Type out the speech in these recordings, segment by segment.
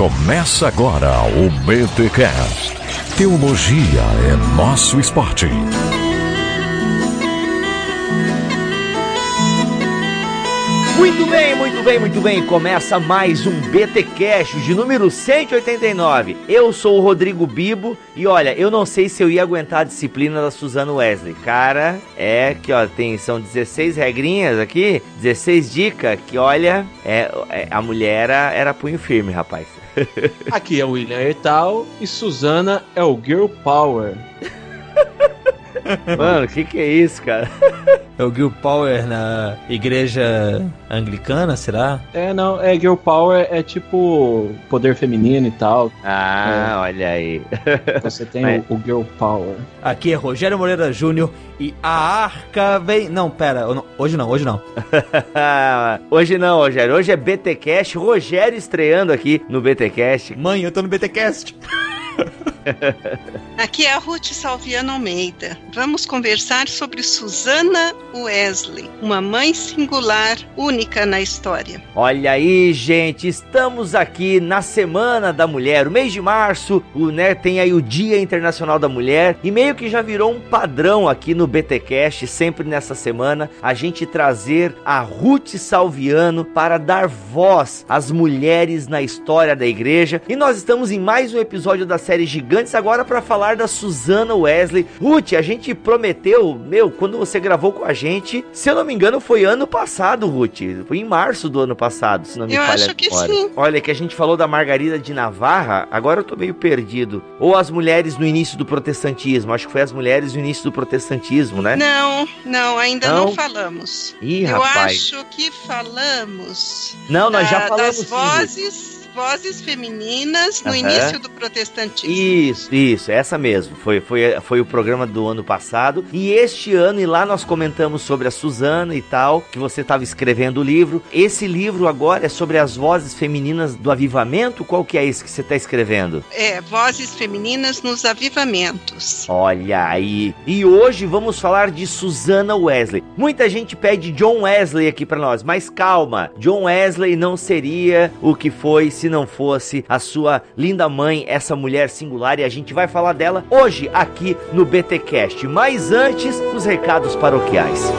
Começa agora o BTCast. Teologia é nosso esporte. Muito bem, muito bem, muito bem. Começa mais um BT Cash de número 189. Eu sou o Rodrigo Bibo e olha, eu não sei se eu ia aguentar a disciplina da Suzana Wesley. Cara, é que ó, tem são 16 regrinhas aqui, 16 dicas que olha, é, é a mulher era, era punho firme, rapaz. Aqui é o William Ertal e Suzana é o Girl Power. Mano, o que, que é isso, cara? É o Girl Power na igreja anglicana, será? É, não, é Girl Power é tipo poder feminino e tal. Ah, é. olha aí. Você tem Mas... o, o, Girl Power. Aqui é Rogério Moreira Júnior e a arca vem. Não, pera, hoje não, hoje não. hoje não, Rogério. Hoje é BTcast. Rogério estreando aqui no BTcast. Mãe, eu tô no BTcast. Aqui é a Ruth Salviano Almeida. Vamos conversar sobre Susana Wesley, uma mãe singular, única na história. Olha aí, gente, estamos aqui na Semana da Mulher, o mês de março, o, né, tem aí o Dia Internacional da Mulher e meio que já virou um padrão aqui no BTcast, sempre nessa semana, a gente trazer a Ruth Salviano para dar voz às mulheres na história da igreja. E nós estamos em mais um episódio da série Gigantes agora para falar da Susana Wesley. Ruth, a gente prometeu, meu, quando você gravou com a gente, se eu não me engano, foi ano passado, Ruth. Foi em março do ano passado, se não me eu falha acho que sim. Olha, que a gente falou da Margarida de Navarra, agora eu tô meio perdido. Ou as mulheres no início do protestantismo, acho que foi as mulheres no início do protestantismo, né? Não, não, ainda não, não falamos. Ih, eu rapaz. acho que falamos. Não, nós já falamos. Das vozes. Sim vozes femininas no uhum. início do protestantismo. Isso, isso, essa mesmo. Foi, foi, foi o programa do ano passado. E este ano, e lá nós comentamos sobre a Suzana e tal, que você estava escrevendo o livro. Esse livro agora é sobre as vozes femininas do avivamento? Qual que é esse que você está escrevendo? É, Vozes Femininas nos Avivamentos. Olha aí. E hoje vamos falar de Susana Wesley. Muita gente pede John Wesley aqui para nós, mas calma. John Wesley não seria o que foi se não fosse a sua linda mãe, essa mulher singular, e a gente vai falar dela hoje aqui no BTcast. Mas antes, os recados paroquiais.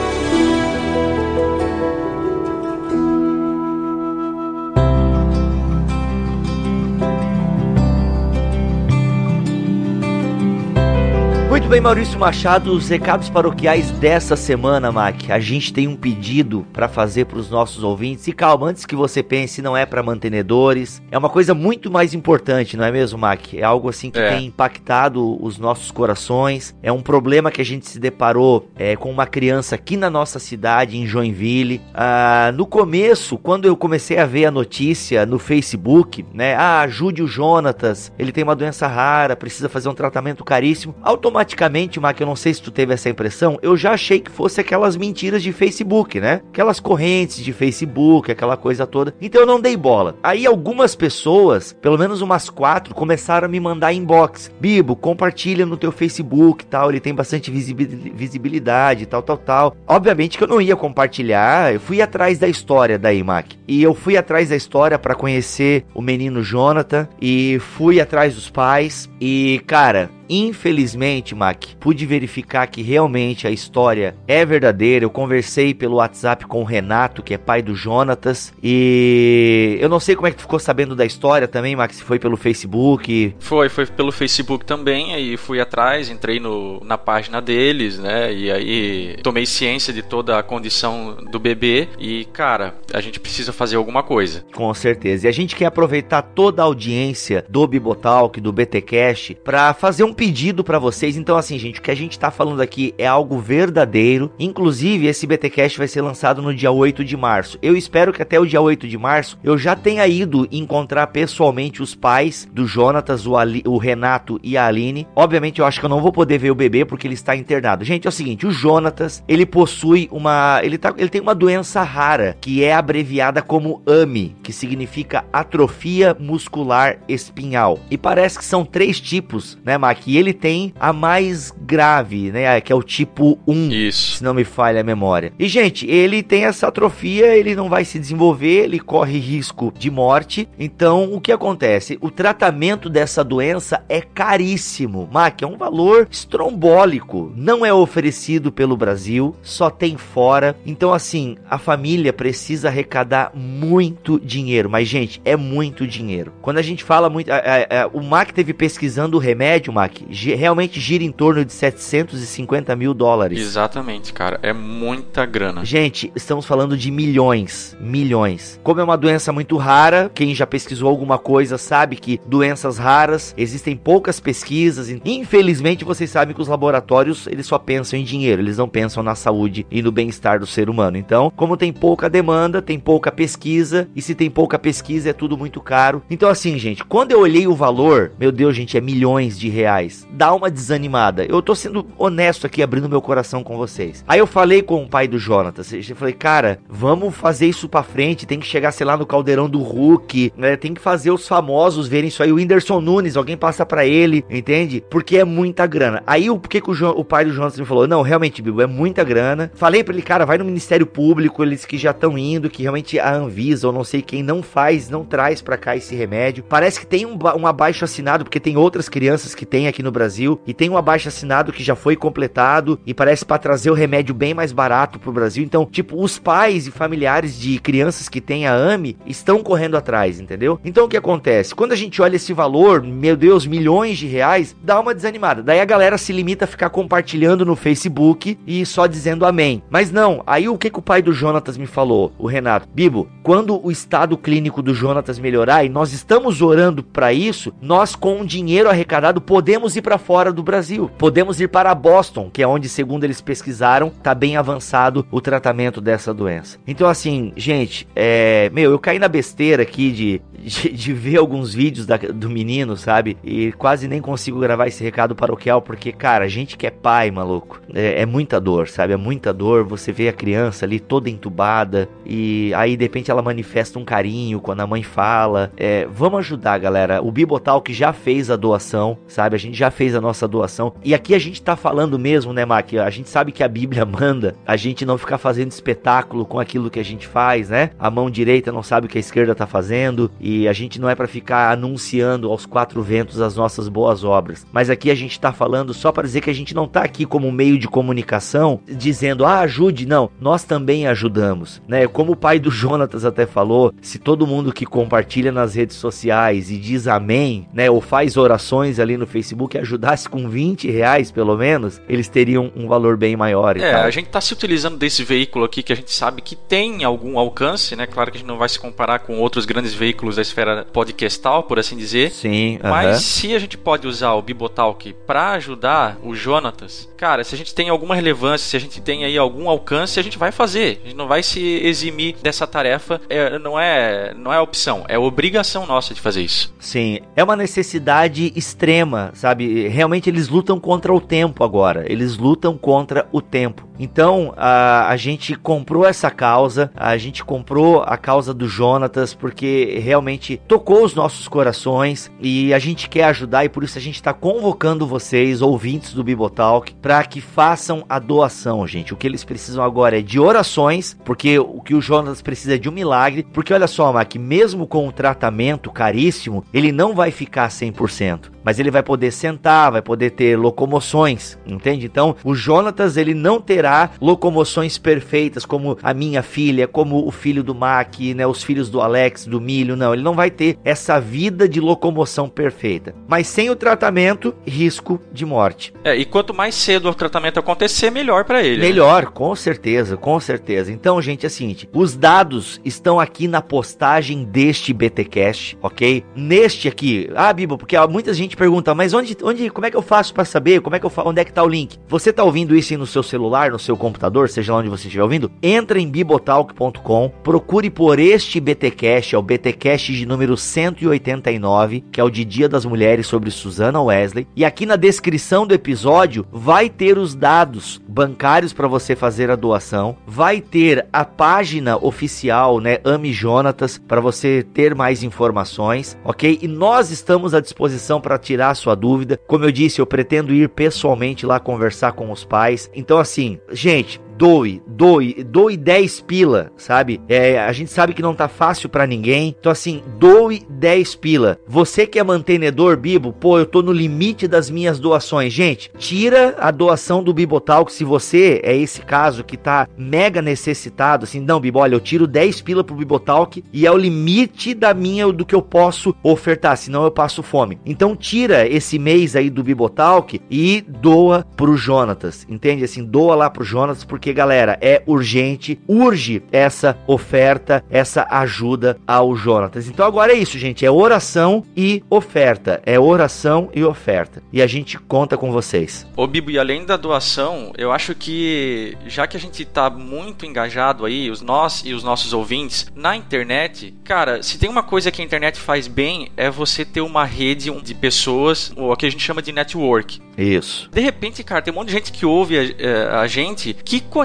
Bem, Maurício Machado, os recados paroquiais dessa semana, Mac. A gente tem um pedido para fazer para os nossos ouvintes. E calma, antes que você pense, não é para mantenedores. É uma coisa muito mais importante, não é mesmo, Mac? É algo assim que é. tem impactado os nossos corações. É um problema que a gente se deparou é, com uma criança aqui na nossa cidade, em Joinville. Ah, no começo, quando eu comecei a ver a notícia no Facebook, né? Ah, ajude o Jonatas, ele tem uma doença rara, precisa fazer um tratamento caríssimo. Automaticamente automaticamente, Mac, eu não sei se tu teve essa impressão, eu já achei que fosse aquelas mentiras de Facebook, né? Aquelas correntes de Facebook, aquela coisa toda. Então eu não dei bola. Aí algumas pessoas, pelo menos umas quatro, começaram a me mandar inbox. Bibo, compartilha no teu Facebook tal, ele tem bastante visibilidade, tal, tal, tal. Obviamente que eu não ia compartilhar, eu fui atrás da história da Mac. E eu fui atrás da história para conhecer o menino Jonathan e fui atrás dos pais. E, cara, Infelizmente, Mac, pude verificar que realmente a história é verdadeira. Eu conversei pelo WhatsApp com o Renato, que é pai do Jonatas, e eu não sei como é que tu ficou sabendo da história também, Mac, se foi pelo Facebook. Foi, foi pelo Facebook também, aí fui atrás, entrei no, na página deles, né, e aí tomei ciência de toda a condição do bebê e, cara, a gente precisa fazer alguma coisa. Com certeza. E a gente quer aproveitar toda a audiência do Bibotalk, do BTcast, para fazer um pedido para vocês. Então, assim, gente, o que a gente tá falando aqui é algo verdadeiro. Inclusive, esse BTcast vai ser lançado no dia 8 de março. Eu espero que até o dia 8 de março eu já tenha ido encontrar pessoalmente os pais do Jonatas, o, Ali, o Renato e a Aline. Obviamente, eu acho que eu não vou poder ver o bebê porque ele está internado. Gente, é o seguinte, o Jonatas, ele possui uma, ele tá, ele tem uma doença rara que é abreviada como AMI, que significa atrofia muscular espinhal. E parece que são três tipos, né, Maqui? E ele tem a mais grave, né? Que é o tipo 1. Isso. Se não me falha a memória. E, gente, ele tem essa atrofia, ele não vai se desenvolver, ele corre risco de morte. Então, o que acontece? O tratamento dessa doença é caríssimo. Mac, é um valor estrombólico. Não é oferecido pelo Brasil, só tem fora. Então, assim, a família precisa arrecadar muito dinheiro. Mas, gente, é muito dinheiro. Quando a gente fala muito. É, é, o Mac teve pesquisando o remédio, Mac, realmente gira em torno de 750 mil dólares. Exatamente, cara. É muita grana. Gente, estamos falando de milhões. Milhões. Como é uma doença muito rara, quem já pesquisou alguma coisa sabe que doenças raras existem poucas pesquisas. Infelizmente, vocês sabem que os laboratórios eles só pensam em dinheiro, eles não pensam na saúde e no bem-estar do ser humano. Então, como tem pouca demanda, tem pouca pesquisa, e se tem pouca pesquisa, é tudo muito caro. Então, assim, gente, quando eu olhei o valor, meu Deus, gente, é milhões de reais. Dá uma desanimada. Eu tô sendo honesto aqui, abrindo meu coração com vocês. Aí eu falei com o pai do Jonatas, eu falei, cara, vamos fazer isso pra frente, tem que chegar, sei lá, no caldeirão do Hulk, né? Tem que fazer os famosos verem isso aí. O Whindersson Nunes, alguém passa para ele, entende? Porque é muita grana. Aí o que, que o, o pai do Jonatas me falou? Não, realmente, Bibo, é muita grana. Falei pra ele, cara, vai no Ministério Público, eles que já estão indo, que realmente a Anvisa ou não sei quem não faz, não traz para cá esse remédio. Parece que tem um, um abaixo assinado, porque tem outras crianças que tem aqui no Brasil, e tem um abaixo assinado que já foi completado, e parece para trazer o remédio bem mais barato pro Brasil. Então, tipo, os pais e familiares de crianças que têm a AME estão correndo atrás, entendeu? Então o que acontece? Quando a gente olha esse valor, meu Deus, milhões de reais, dá uma desanimada. Daí a galera se limita a ficar compartilhando no Facebook e só dizendo amém. Mas não, aí o que, que o pai do Jonatas me falou, o Renato? Bibo, quando o estado clínico do Jonatas melhorar e nós estamos orando para isso, nós com o dinheiro arrecadado podemos ir para fora do Brasil. Podemos ir para Boston, que é onde, segundo eles pesquisaram, tá bem avançado o tratamento dessa doença. Então assim, gente, é, meu, eu caí na besteira aqui de, de, de ver alguns vídeos da, do menino, sabe? E quase nem consigo gravar esse recado paroquial porque, cara, a gente que é pai, maluco, é, é muita dor, sabe? É muita dor. Você vê a criança ali toda entubada e aí de repente ela manifesta um carinho quando a mãe fala. É, vamos ajudar, galera. O Bibotal que já fez a doação, sabe? A gente já fez a nossa doação. E aqui a gente tá falando mesmo, né, Mac? A gente sabe que a Bíblia manda a gente não ficar fazendo espetáculo com aquilo que a gente faz, né? A mão direita não sabe o que a esquerda tá fazendo e a gente não é para ficar anunciando aos quatro ventos as nossas boas obras. Mas aqui a gente tá falando só para dizer que a gente não tá aqui como meio de comunicação dizendo, ah, ajude. Não, nós também ajudamos, né? Como o pai do Jonatas até falou, se todo mundo que compartilha nas redes sociais e diz amém, né? Ou faz orações ali no Facebook ajudasse com 20 reais pelo menos, eles teriam um valor bem maior. é, tal. a gente tá se utilizando desse veículo aqui que a gente sabe que tem algum alcance, né? Claro que a gente não vai se comparar com outros grandes veículos da esfera podcastal, por assim dizer. Sim, Mas uh -huh. se a gente pode usar o Bibotalk para ajudar o Jonatas, cara, se a gente tem alguma relevância, se a gente tem aí algum alcance, a gente vai fazer. A gente não vai se eximir dessa tarefa. É, não é não é opção, é obrigação nossa de fazer isso. Sim, é uma necessidade extrema, sabe? Realmente eles lutam contra o tempo agora. Eles lutam contra o tempo. Então a, a gente comprou essa causa, a gente comprou a causa do Jonatas porque realmente tocou os nossos corações e a gente quer ajudar e por isso a gente está convocando vocês, ouvintes do Bibotalk, para que façam a doação, gente. O que eles precisam agora é de orações, porque o que o Jonatas precisa é de um milagre, porque olha só, Mac, mesmo com o tratamento caríssimo, ele não vai ficar 100% mas ele vai poder sentar, vai poder ter locomoções, entende? Então, o Jonatas ele não terá locomoções perfeitas como a minha filha, como o filho do Mac, né, os filhos do Alex, do Milho, não, ele não vai ter essa vida de locomoção perfeita. Mas sem o tratamento, risco de morte. É, e quanto mais cedo o tratamento acontecer, melhor para ele. Melhor, né? com certeza, com certeza. Então, gente, é o seguinte, os dados estão aqui na postagem deste BTcast, OK? Neste aqui, ah, Bibo, porque muita gente gente pergunta, mas onde, onde, como é que eu faço para saber? Como é que eu? Onde é que tá o link? Você tá ouvindo isso aí no seu celular, no seu computador, seja lá onde você estiver ouvindo? Entra em bibotalk.com, procure por este BTcast, é o BTcast de número 189, que é o de Dia das Mulheres sobre Susana Wesley, e aqui na descrição do episódio vai ter os dados bancários para você fazer a doação, vai ter a página oficial, né, Ame Jonatas, para você ter mais informações, OK? E nós estamos à disposição para tirar a sua dúvida. Como eu disse, eu pretendo ir pessoalmente lá conversar com os pais. Então, assim, gente, doe, doe, doe 10 pila, sabe? É, a gente sabe que não tá fácil para ninguém. Então, assim, doe 10 pila. Você que é mantenedor, Bibo, pô, eu tô no limite das minhas doações. Gente, tira a doação do Bibotalk se você é esse caso que tá mega necessitado. Assim, não, Bibo, olha, eu tiro 10 pila pro Bibotalk e é o limite da minha, do que eu posso ofertar, senão eu passo fome. Então, tira esse mês aí do Bibotalk e doa pro Jonatas, entende? Assim, doa lá pro Jonatas, porque, galera, é urgente, urge essa oferta, essa ajuda ao Jonatas. Então, agora é isso, gente, é oração e oferta. É oração e oferta. E a gente conta com vocês. Ô Bibo, e além da doação, eu acho que já que a gente tá muito engajado aí, os nós e os nossos ouvintes, na internet, cara, se tem uma coisa que a internet faz bem é você ter uma rede de pessoas, o que a gente chama de network. Isso. De repente, cara, tem um monte de gente que ouve a, eh, a, gente que conhece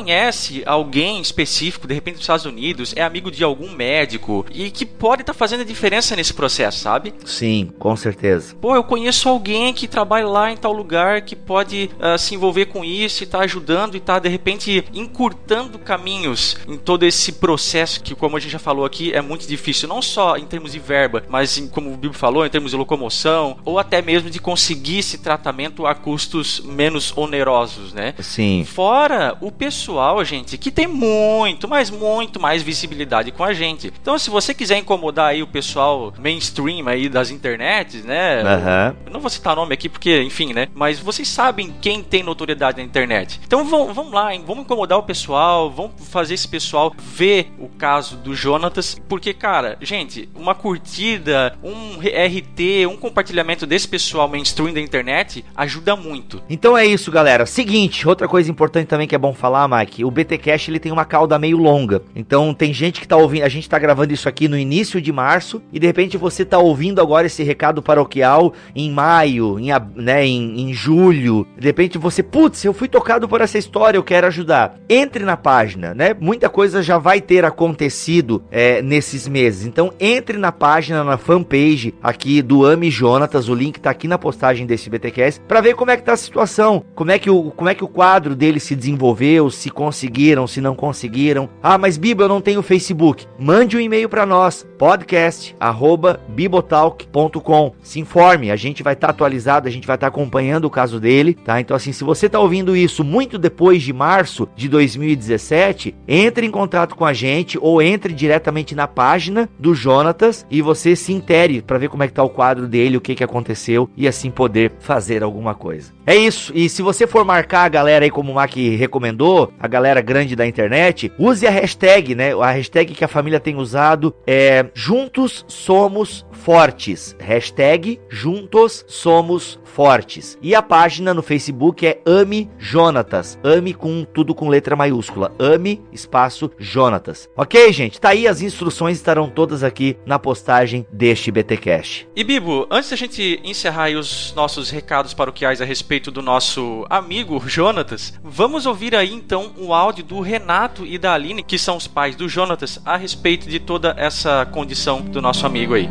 alguém específico, de repente dos Estados Unidos, é amigo de algum médico e que pode estar tá fazendo a diferença nesse processo, sabe? Sim, com certeza. Pô, eu conheço alguém que trabalha lá em tal lugar que pode uh, se envolver com isso e tá ajudando e tá de repente encurtando caminhos em todo esse processo que, como a gente já falou aqui, é muito difícil, não só em termos de verba, mas em, como o Bibo falou, em termos de locomoção ou até mesmo de conseguir esse tratamento a custos menos onerosos, né? Sim. Fora o pessoal, gente, que tem muito, mas muito mais visibilidade com a gente. Então, se você quiser incomodar aí o pessoal mainstream aí das internets, né? Uhum. Eu não vou citar nome aqui porque, enfim, né? Mas vocês sabem quem tem notoriedade na internet. Então vamos, vamos lá, hein? vamos incomodar o pessoal, vamos fazer esse pessoal ver o caso do Jonatas, porque, cara, gente, uma curtida, um RT, um compartilhamento desse pessoal mainstream da internet ajuda muito. Então é isso, galera. Seguinte, outra coisa importante também que é bom falar, Mike, o BT Cash ele tem uma cauda meio longa. Então tem gente que tá ouvindo, a gente tá gravando isso aqui no início de março e de repente você tá ouvindo agora esse recado paroquial em maio, em, né, em, em julho. De repente você, putz, eu fui tocado por essa história, eu quero ajudar. Entre na página, né? Muita coisa já vai ter acontecido é, nesses meses. Então entre na página, na fanpage aqui do Ami Jonatas, o link tá aqui na postagem desse BTcast, para ver como é que tá a situação, como é que o, como é que o quadro dele se desenvolveu, se conseguiram, se não conseguiram. Ah, mas Bibo, eu não tenho Facebook. Mande um e-mail para nós, podcast@bibotalk.com. Se informe, a gente vai estar tá atualizado, a gente vai estar tá acompanhando o caso dele, tá? Então assim, se você tá ouvindo isso muito depois de março de 2017, entre em contato com a gente ou entre diretamente na página do Jonatas e você se intere para ver como é que tá o quadro dele, o que que aconteceu e assim poder fazer alguma coisa. É isso. E se você for marcar a galera aí como o Mac recomendou, a galera grande da internet, use a hashtag, né? A hashtag que a família tem usado é Juntos Somos Fortes. Hashtag Juntos Somos Fortes. E a página no Facebook é Ame Jonatas. Ame com tudo com letra maiúscula. Ame espaço Jonatas. Ok, gente? Tá aí as instruções estarão todas aqui na postagem deste BTcast. E Bibo, antes da gente encerrar os nossos recados paroquiais a respeito do nosso amigo Jonatas, vamos ouvir aí então o áudio do Renato e da Aline, que são os pais do Jonatas, a respeito de toda essa condição do nosso amigo aí.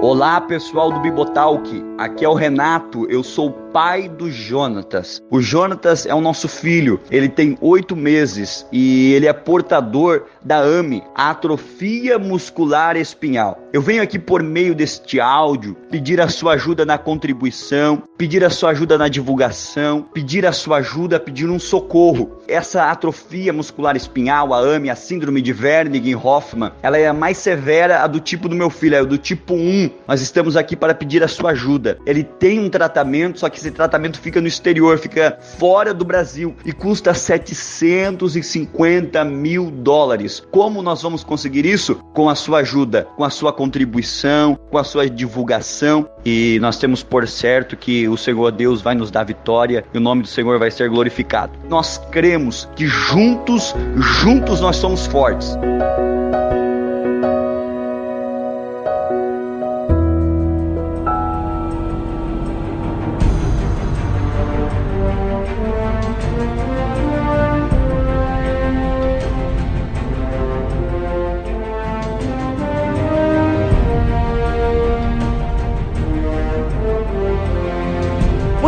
Olá pessoal do Bibotalk, aqui é o Renato, eu sou pai do Jonatas. O Jonatas é o nosso filho, ele tem oito meses e ele é portador da AME, atrofia muscular espinhal. Eu venho aqui por meio deste áudio pedir a sua ajuda na contribuição, pedir a sua ajuda na divulgação, pedir a sua ajuda, pedir um socorro. Essa atrofia muscular espinhal, a AME, a síndrome de Wernicke-Hoffmann, ela é a mais severa a do tipo do meu filho, é do tipo 1. Nós estamos aqui para pedir a sua ajuda. Ele tem um tratamento, só que esse tratamento fica no exterior, fica fora do Brasil e custa 750 mil dólares. Como nós vamos conseguir isso? Com a sua ajuda, com a sua contribuição, com a sua divulgação. E nós temos por certo que o Senhor Deus vai nos dar vitória e o nome do Senhor vai ser glorificado. Nós cremos que juntos, juntos nós somos fortes.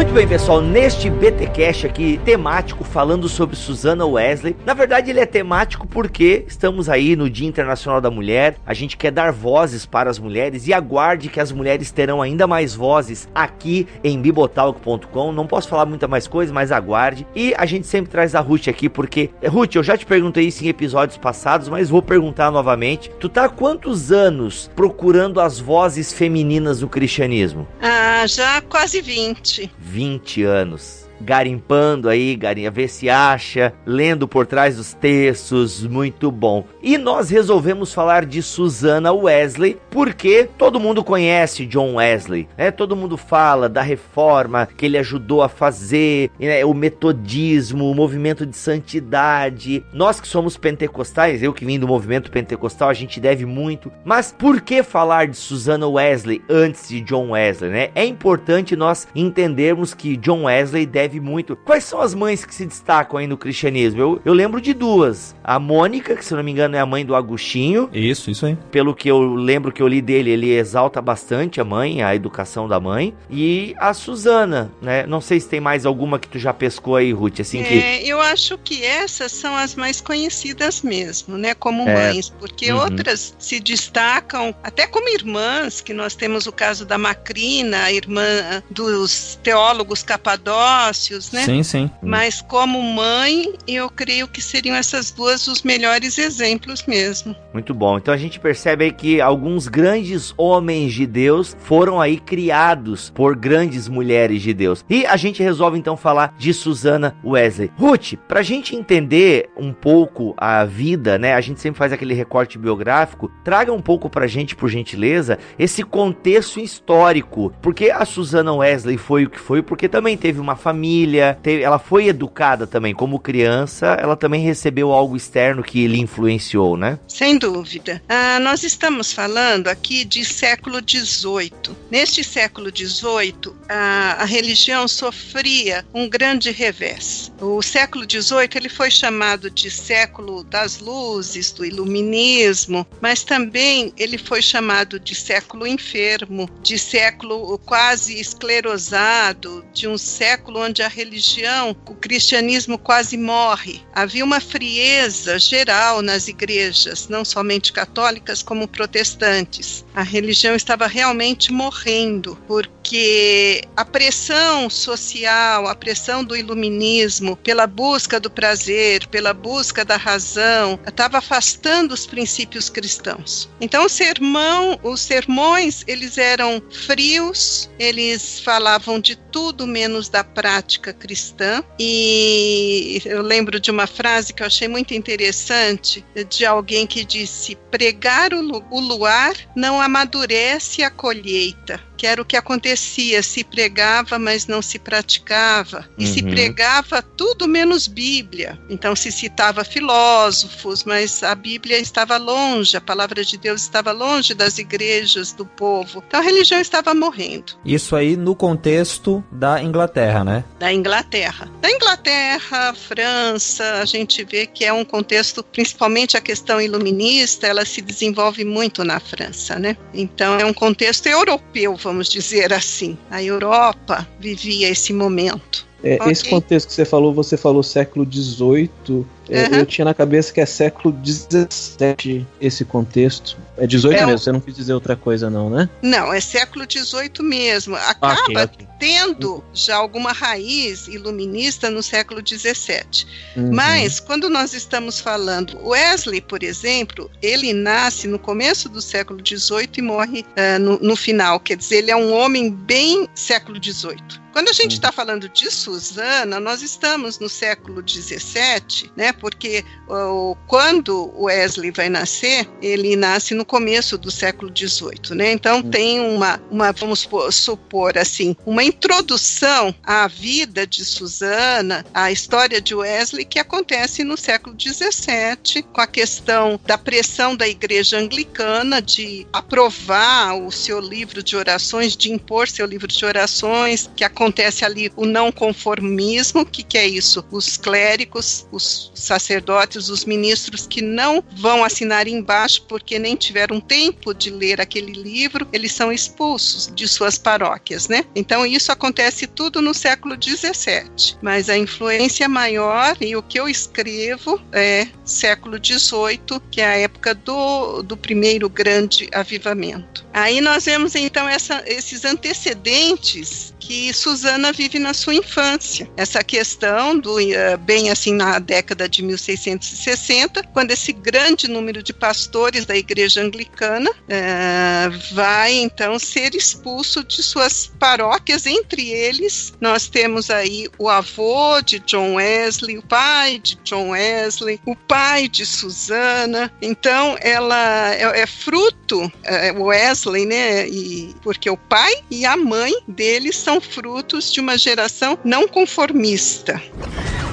Muito bem, pessoal, neste BTcast aqui temático falando sobre Susana Wesley. Na verdade, ele é temático porque estamos aí no Dia Internacional da Mulher. A gente quer dar vozes para as mulheres e aguarde que as mulheres terão ainda mais vozes aqui em bibotalk.com. Não posso falar muita mais coisa, mas aguarde. E a gente sempre traz a Ruth aqui porque Ruth, eu já te perguntei isso em episódios passados, mas vou perguntar novamente. Tu tá há quantos anos procurando as vozes femininas do cristianismo? Ah, já quase 20. 20 anos garimpando aí, garinha, ver se acha, lendo por trás dos textos, muito bom. E nós resolvemos falar de Susana Wesley, porque todo mundo conhece John Wesley, né? Todo mundo fala da reforma que ele ajudou a fazer, né? o metodismo, o movimento de santidade. Nós que somos pentecostais, eu que vim do movimento pentecostal, a gente deve muito. Mas por que falar de Susana Wesley antes de John Wesley, né? É importante nós entendermos que John Wesley deve deve muito. Quais são as mães que se destacam aí no cristianismo? Eu, eu lembro de duas. A Mônica, que se não me engano é a mãe do Agostinho. Isso, isso aí. Pelo que eu lembro que eu li dele, ele exalta bastante a mãe, a educação da mãe. E a Susana, né? Não sei se tem mais alguma que tu já pescou aí, Ruth, assim que... É, eu acho que essas são as mais conhecidas mesmo, né? Como é. mães, porque uhum. outras se destacam até como irmãs, que nós temos o caso da Macrina, a irmã dos teólogos capadócios, né? Sim, sim. Mas como mãe, eu creio que seriam essas duas os melhores exemplos mesmo. Muito bom. Então a gente percebe aí que alguns grandes homens de Deus foram aí criados por grandes mulheres de Deus. E a gente resolve então falar de Susana Wesley. Ruth, pra gente entender um pouco a vida, né? A gente sempre faz aquele recorte biográfico. Traga um pouco pra gente, por gentileza, esse contexto histórico. Porque a Susana Wesley foi o que foi, porque também teve uma família família, teve, ela foi educada também como criança, ela também recebeu algo externo que lhe influenciou, né? Sem dúvida. Ah, nós estamos falando aqui de século XVIII. Neste século XVIII, a, a religião sofria um grande revés. O século XVIII ele foi chamado de século das luzes, do iluminismo, mas também ele foi chamado de século enfermo, de século quase esclerosado, de um século onde onde a religião, o cristianismo quase morre. Havia uma frieza geral nas igrejas, não somente católicas como protestantes. A religião estava realmente morrendo, porque a pressão social, a pressão do iluminismo pela busca do prazer, pela busca da razão, estava afastando os princípios cristãos. Então o sermão, os sermões, eles eram frios, eles falavam de tudo menos da prática prática cristã. E eu lembro de uma frase que eu achei muito interessante de alguém que disse: pregar o luar não amadurece a colheita que era o que acontecia, se pregava, mas não se praticava, e uhum. se pregava tudo menos Bíblia. Então se citava filósofos, mas a Bíblia estava longe, a palavra de Deus estava longe das igrejas do povo. Então a religião estava morrendo. Isso aí no contexto da Inglaterra, né? Da Inglaterra. Da Inglaterra, França, a gente vê que é um contexto, principalmente a questão iluminista, ela se desenvolve muito na França, né? Então é um contexto europeu, vamos vamos dizer assim. A Europa vivia esse momento. É, okay. Esse contexto que você falou, você falou século XVIII. É, uhum. Eu tinha na cabeça que é século XVII esse contexto. É 18 é mesmo, você não quis dizer outra coisa, não, né? Não, é século XVIII mesmo. Acaba okay, okay. tendo já alguma raiz iluminista no século XVII. Uhum. Mas, quando nós estamos falando, Wesley, por exemplo, ele nasce no começo do século XVIII e morre uh, no, no final. Quer dizer, ele é um homem bem século XVIII. Quando a gente está uhum. falando de Susana, nós estamos no século XVII, né? Porque uh, quando Wesley vai nascer, ele nasce no começo do século XVIII, né? Então uhum. tem uma, uma, vamos supor assim, uma introdução à vida de Susana, à história de Wesley que acontece no século XVII, com a questão da pressão da Igreja Anglicana de aprovar o seu livro de orações, de impor seu livro de orações, que acontece ali o não conformismo, que que é isso? Os clérigos, os sacerdotes, os ministros que não vão assinar embaixo porque nem tiveram tempo de ler aquele livro, eles são expulsos de suas paróquias, né? Então isso isso acontece tudo no século XVII, mas a influência maior e o que eu escrevo é século XVIII, que é a época do, do primeiro grande avivamento. Aí nós vemos então essa, esses antecedentes que Susana vive na sua infância. Essa questão do eh, bem assim na década de 1660, quando esse grande número de pastores da igreja anglicana uh, vai então ser expulso de suas paróquias. Entre eles, nós temos aí o avô de John Wesley, o pai de John Wesley, o pai de Susana. Então, ela é, é fruto, é, Wesley, né? E, porque o pai e a mãe dele são frutos de uma geração não conformista.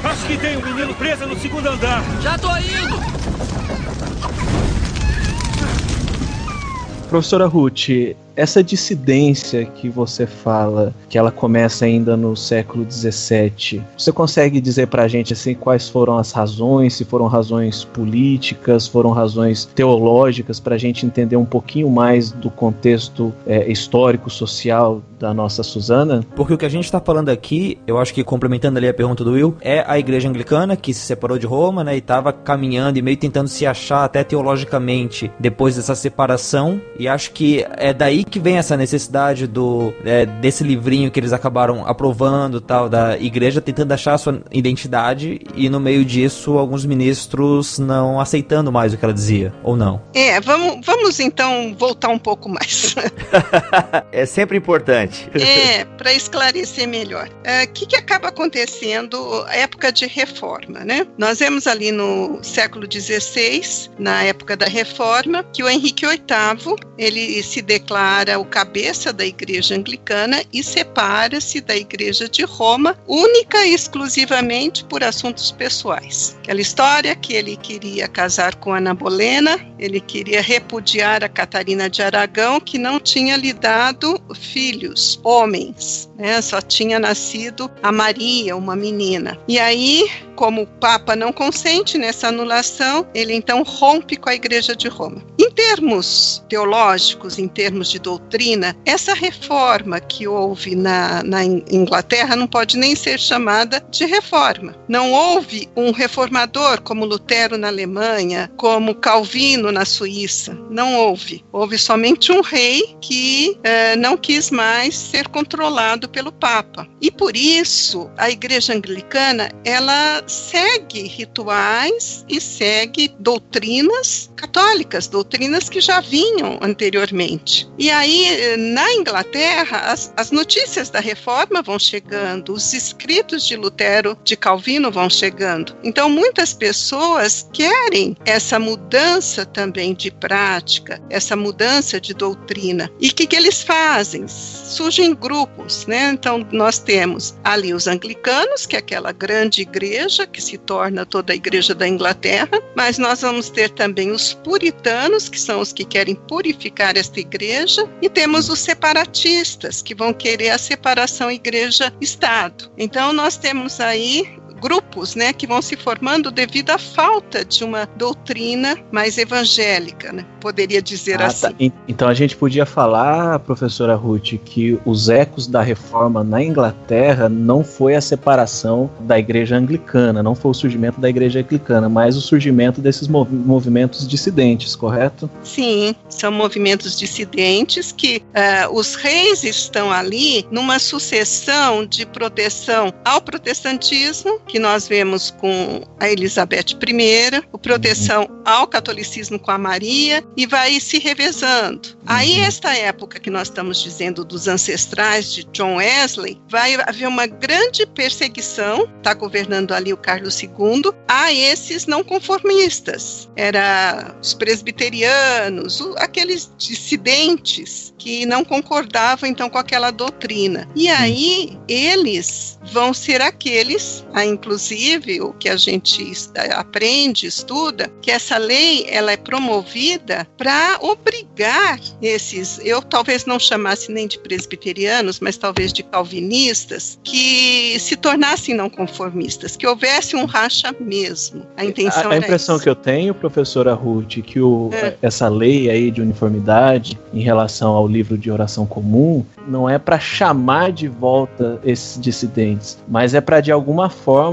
Acho que tem um menino preso no segundo andar. Já tô indo! Professora Ruth, essa dissidência que você fala, que ela começa ainda no século XVII, você consegue dizer para a gente assim quais foram as razões, se foram razões políticas, foram razões teológicas, para a gente entender um pouquinho mais do contexto é, histórico, social da nossa Susana? Porque o que a gente está falando aqui, eu acho que complementando ali a pergunta do Will, é a igreja anglicana que se separou de Roma, né, e estava caminhando e meio tentando se achar até teologicamente depois dessa separação, e acho que é daí que vem essa necessidade do é, desse livrinho que eles acabaram aprovando tal da igreja tentando achar a sua identidade e no meio disso alguns ministros não aceitando mais o que ela dizia ou não. É, vamos, vamos então voltar um pouco mais. é sempre importante. É, para esclarecer melhor. O é, que, que acaba acontecendo época de reforma, né? Nós vemos ali no século XVI, na época da reforma, que o Henrique VIII ele se declara para o cabeça da igreja anglicana e separa-se da igreja de Roma, única e exclusivamente por assuntos pessoais. Aquela história que ele queria casar com Ana Bolena, ele queria repudiar a Catarina de Aragão, que não tinha lhe dado filhos, homens, né? só tinha nascido a Maria, uma menina. E aí como o Papa não consente nessa anulação, ele então rompe com a Igreja de Roma. Em termos teológicos, em termos de doutrina, essa reforma que houve na, na Inglaterra não pode nem ser chamada de reforma. Não houve um reformador como Lutero na Alemanha, como Calvino na Suíça. Não houve. Houve somente um rei que eh, não quis mais ser controlado pelo Papa. E por isso a Igreja Anglicana ela segue rituais e segue doutrinas católicas, doutrinas que já vinham anteriormente. E aí, na Inglaterra, as, as notícias da reforma vão chegando, os escritos de Lutero, de Calvino vão chegando. Então, muitas pessoas querem essa mudança também de prática, essa mudança de doutrina. E o que, que eles fazem? Surgem grupos, né? Então, nós temos ali os anglicanos, que é aquela grande igreja igreja, que se torna toda a igreja da Inglaterra, mas nós vamos ter também os puritanos, que são os que querem purificar esta igreja, e temos os separatistas, que vão querer a separação igreja-estado. Então, nós temos aí grupos né, que vão se formando devido à falta de uma doutrina mais evangélica, né? poderia dizer ah, tá. assim. Tá. Então a gente podia falar, professora Ruth, que os ecos da reforma na Inglaterra não foi a separação da igreja anglicana, não foi o surgimento da igreja anglicana, mas o surgimento desses mov movimentos dissidentes, correto? Sim, são movimentos dissidentes que uh, os reis estão ali numa sucessão de proteção ao protestantismo que nós vemos com a Elizabeth I, o proteção uhum. ao catolicismo com a Maria, e vai se revezando. Aí, uhum. esta época que nós estamos dizendo dos ancestrais de John Wesley, vai haver uma grande perseguição, está governando ali o Carlos II, a esses não conformistas. Era os presbiterianos, aqueles dissidentes que não concordavam então com aquela doutrina. E aí eles vão ser aqueles, inclusive o que a gente aprende, estuda, que essa lei ela é promovida para obrigar esses, eu talvez não chamasse nem de presbiterianos, mas talvez de calvinistas, que se tornassem não conformistas, que houvesse um racha mesmo. A intenção a, a impressão essa. que eu tenho, professora Ruth, que o, é. essa lei aí de uniformidade em relação ao livro de oração comum não é para chamar de volta esses dissidentes, mas é para de alguma forma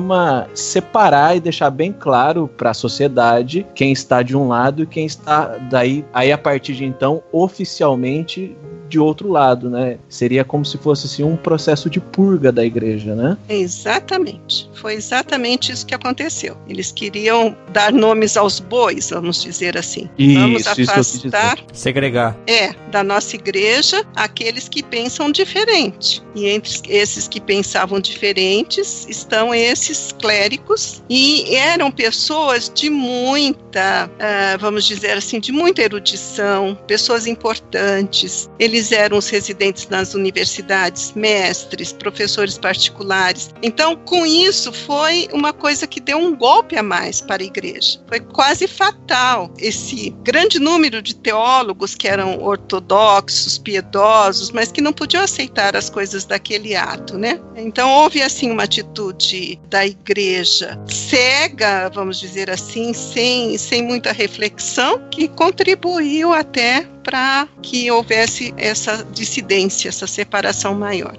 separar e deixar bem claro para a sociedade quem está de um lado e quem está daí. Aí a partir de então oficialmente de outro lado, né? Seria como se fosse assim, um processo de purga da igreja, né? Exatamente. Foi exatamente isso que aconteceu. Eles queriam dar nomes aos bois, vamos dizer assim. Isso, vamos afastar, segregar. É, da nossa igreja aqueles que pensam diferente. E entre esses que pensavam diferentes estão esses clérigos e eram pessoas de muita, uh, vamos dizer assim, de muita erudição, pessoas importantes. Eles eles eram os residentes nas universidades, mestres, professores particulares. Então, com isso, foi uma coisa que deu um golpe a mais para a igreja. Foi quase fatal esse grande número de teólogos que eram ortodoxos, piedosos, mas que não podiam aceitar as coisas daquele ato, né? Então, houve assim uma atitude da igreja cega, vamos dizer assim, sem, sem muita reflexão, que contribuiu até para que houvesse essa dissidência, essa separação maior.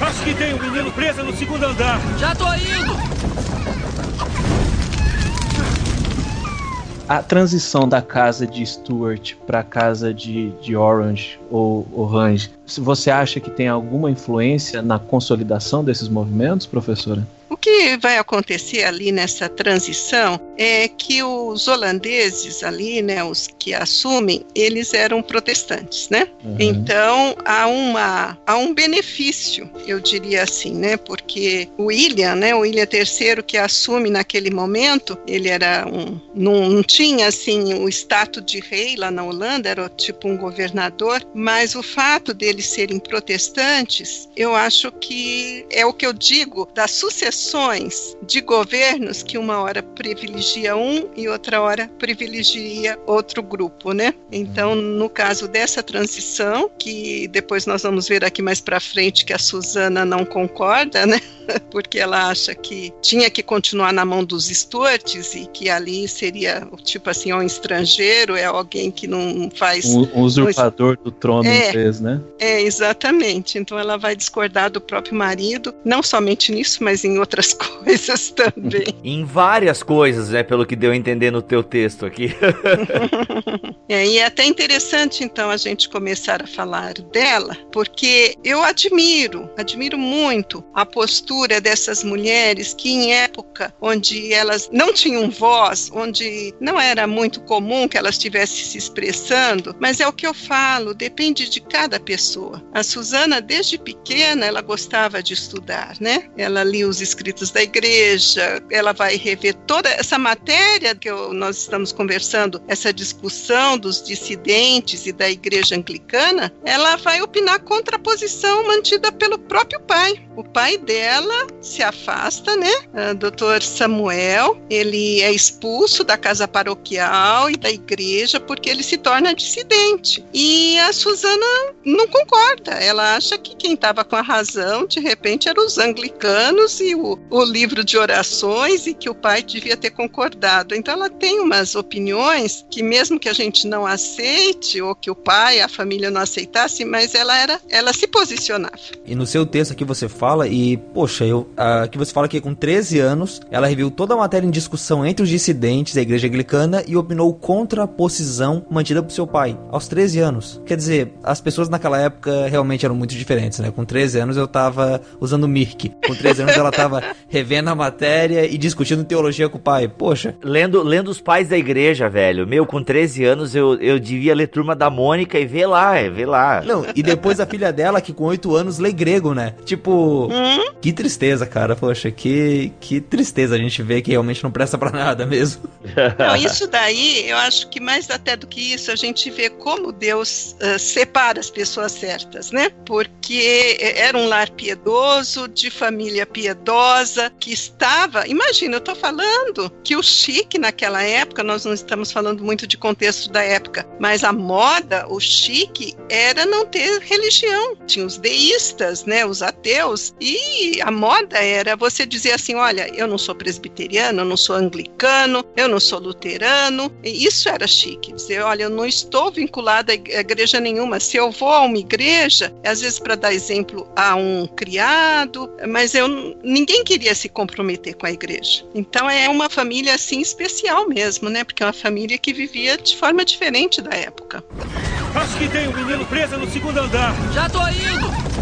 Acho que tem um menino preso no segundo andar. Já tô indo! A transição da casa de Stuart para a casa de, de Orange ou Orange, você acha que tem alguma influência na consolidação desses movimentos, professora? O que vai acontecer ali nessa transição é que os holandeses ali, né, os que assumem, eles eram protestantes, né? Uhum. Então há uma há um benefício, eu diria assim, né? Porque o William, né, o William III que assume naquele momento, ele era um não, não tinha assim o status de rei lá na Holanda, era tipo um governador, mas o fato deles serem protestantes, eu acho que é o que eu digo da sucessão de governos que uma hora privilegia um e outra hora privilegia outro grupo, né? Então, no caso dessa transição, que depois nós vamos ver aqui mais para frente que a Suzana não concorda, né? Porque ela acha que tinha que continuar na mão dos Stuarts e que ali seria tipo assim, um estrangeiro, é alguém que não faz um, um usurpador do trono é, inglês, né? É, exatamente. Então ela vai discordar do próprio marido, não somente nisso, mas em outras outras coisas também. em várias coisas, né? Pelo que deu a entender no teu texto aqui. é, e é até interessante, então, a gente começar a falar dela, porque eu admiro, admiro muito a postura dessas mulheres que, em época onde elas não tinham voz, onde não era muito comum que elas estivessem se expressando, mas é o que eu falo, depende de cada pessoa. A Suzana, desde pequena, ela gostava de estudar, né? Ela lia os escritos escritos da igreja, ela vai rever toda essa matéria que eu, nós estamos conversando, essa discussão dos dissidentes e da igreja anglicana, ela vai opinar contra a posição mantida pelo próprio pai. O pai dela se afasta, né? O doutor Samuel, ele é expulso da casa paroquial e da igreja porque ele se torna dissidente. E a Susana não concorda. Ela acha que quem estava com a razão, de repente, eram os anglicanos e o, o livro de orações e que o pai devia ter concordado. Então ela tem umas opiniões que mesmo que a gente não aceite ou que o pai, a família não aceitasse, mas ela era, ela se posicionava. E no seu texto aqui você fala e poxa, eu aqui você fala que com 13 anos ela reviu toda a matéria em discussão entre os dissidentes da igreja anglicana e opinou contra a posição mantida por seu pai aos 13 anos. Quer dizer, as pessoas naquela época realmente eram muito diferentes, né? Com 13 anos eu tava usando Mirk. Com 13 anos ela tava revendo a matéria e discutindo teologia com o pai. Poxa. Lendo, lendo os pais da igreja, velho. Meu, com 13 anos eu, eu devia ler Turma da Mônica e ver lá, é, ver lá. Não, e depois a filha dela, que com 8 anos lê grego, né? Tipo, Hum? que tristeza, cara. Poxa, que, que tristeza a gente vê que realmente não presta para nada mesmo. Não, isso daí, eu acho que mais até do que isso, a gente vê como Deus uh, separa as pessoas certas, né? Porque era um lar piedoso, de família piedosa, que estava. Imagina, eu tô falando que o chique naquela época, nós não estamos falando muito de contexto da época, mas a moda, o chique, era não ter religião. Tinha os deístas, né? Os ateus. E a moda era você dizer assim: olha, eu não sou presbiteriano, eu não sou anglicano, eu não sou luterano. E isso era chique. Dizer, olha, eu não estou vinculada a igreja nenhuma. Se eu vou a uma igreja, às vezes para dar exemplo a um criado, mas eu ninguém queria se comprometer com a igreja. Então é uma família assim especial mesmo, né? Porque é uma família que vivia de forma diferente da época. Acho que tem um menino preso no segundo andar. Já tô indo!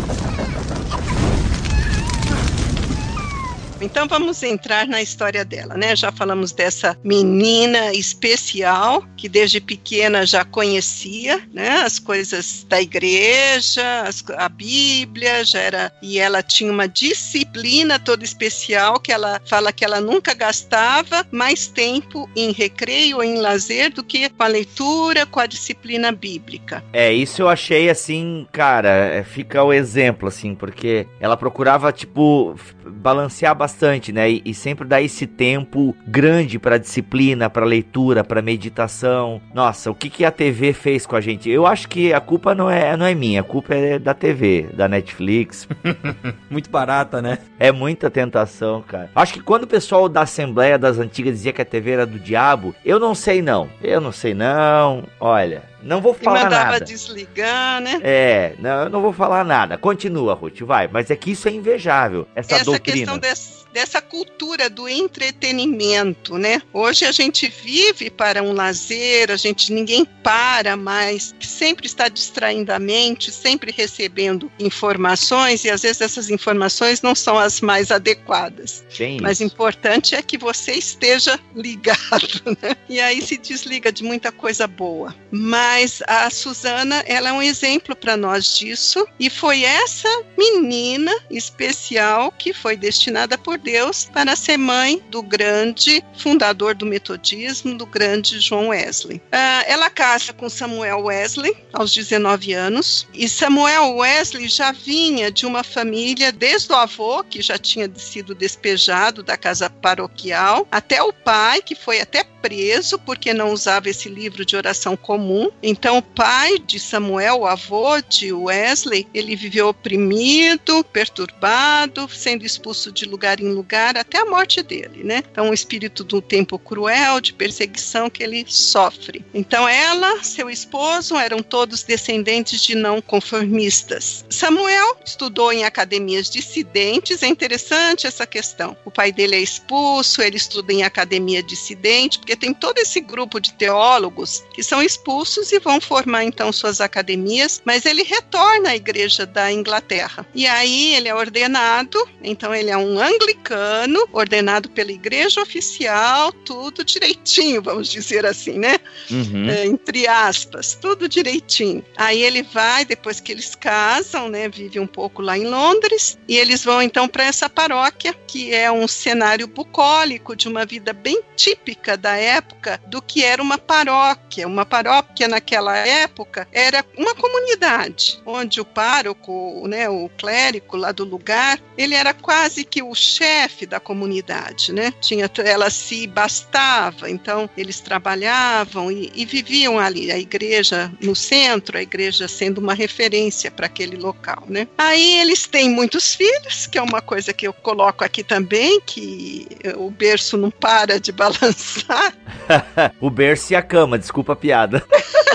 Então vamos entrar na história dela, né? Já falamos dessa menina especial que desde pequena já conhecia, né? As coisas da igreja, as, a Bíblia, já era e ela tinha uma disciplina toda especial que ela fala que ela nunca gastava mais tempo em recreio ou em lazer do que com a leitura, com a disciplina bíblica. É, isso eu achei assim, cara, é, fica o exemplo assim, porque ela procurava tipo balancear bastante bastante, né? E, e sempre dá esse tempo grande para disciplina, para leitura, para meditação. Nossa, o que, que a TV fez com a gente? Eu acho que a culpa não é, não é minha, a culpa é da TV, da Netflix. Muito barata, né? É muita tentação, cara. Acho que quando o pessoal da Assembleia das Antigas dizia que a TV era do diabo, eu não sei não. Eu não sei não. Olha, não vou falar nada. Mandava desligar, né? É, não, eu não vou falar nada. Continua, Ruth, vai. Mas é que isso é invejável, essa, essa doutrina. Essa questão desse dessa cultura do entretenimento, né? Hoje a gente vive para um lazer, a gente ninguém para mais, sempre está distraindo a mente, sempre recebendo informações e às vezes essas informações não são as mais adequadas. Sim, Mas importante é que você esteja ligado, né? E aí se desliga de muita coisa boa. Mas a Suzana, ela é um exemplo para nós disso e foi essa menina especial que foi destinada por Deus para ser mãe do grande fundador do metodismo, do grande João Wesley. Uh, ela casa com Samuel Wesley aos 19 anos e Samuel Wesley já vinha de uma família desde o avô que já tinha sido despejado da casa paroquial até o pai que foi até preso porque não usava esse livro de oração comum. Então o pai de Samuel, o avô de Wesley, ele viveu oprimido, perturbado, sendo expulso de lugar em lugar até a morte dele, né? Então, o espírito do tempo cruel, de perseguição que ele sofre. Então, ela, seu esposo, eram todos descendentes de não conformistas. Samuel estudou em academias dissidentes, é interessante essa questão. O pai dele é expulso, ele estuda em academia dissidente, porque tem todo esse grupo de teólogos que são expulsos e vão formar então suas academias, mas ele retorna à igreja da Inglaterra. E aí ele é ordenado, então ele é um anglicano ordenado pela igreja oficial, tudo direitinho, vamos dizer assim, né? Uhum. É, entre aspas, tudo direitinho. Aí ele vai, depois que eles casam, né? Vive um pouco lá em Londres, e eles vão então para essa paróquia, que é um cenário bucólico de uma vida bem típica da época do que era uma paróquia. Uma paróquia naquela época era uma comunidade, onde o pároco, né, o clérigo lá do lugar, ele era quase que o chefe chefe da comunidade, né? Tinha, ela se bastava, então eles trabalhavam e, e viviam ali, a igreja no centro, a igreja sendo uma referência para aquele local, né? Aí eles têm muitos filhos, que é uma coisa que eu coloco aqui também, que o berço não para de balançar. o berço e a cama, desculpa a piada.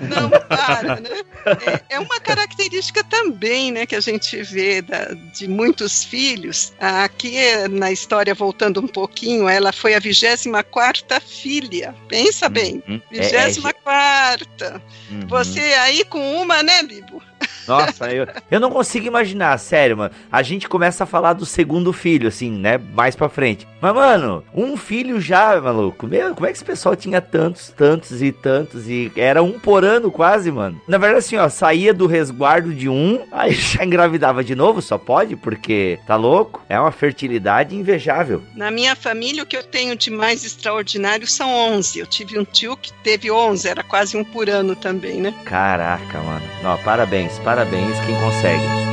não para, né? É, é, uma característica também, né, que a gente vê da, de muitos filhos. Aqui na história, voltando um pouquinho, ela foi a 24 filha. Pensa bem, 24 uhum. é, é... Uhum. Você aí com uma, né, Bibo? Nossa, eu, eu não consigo imaginar, sério, mano. A gente começa a falar do segundo filho, assim, né? Mais pra frente. Mas, mano, um filho já, maluco. Meu, como é que esse pessoal tinha tantos, tantos e tantos? E era um por ano quase, mano. Na verdade, assim, ó, saía do resguardo de um, aí já engravidava de novo, só pode, porque tá louco. É uma fertilidade invejável. Na minha família, o que eu tenho de mais extraordinário são 11. Eu tive um tio que teve 11, era quase um por ano também, né? Caraca, mano. Não, parabéns, parabéns quem consegue.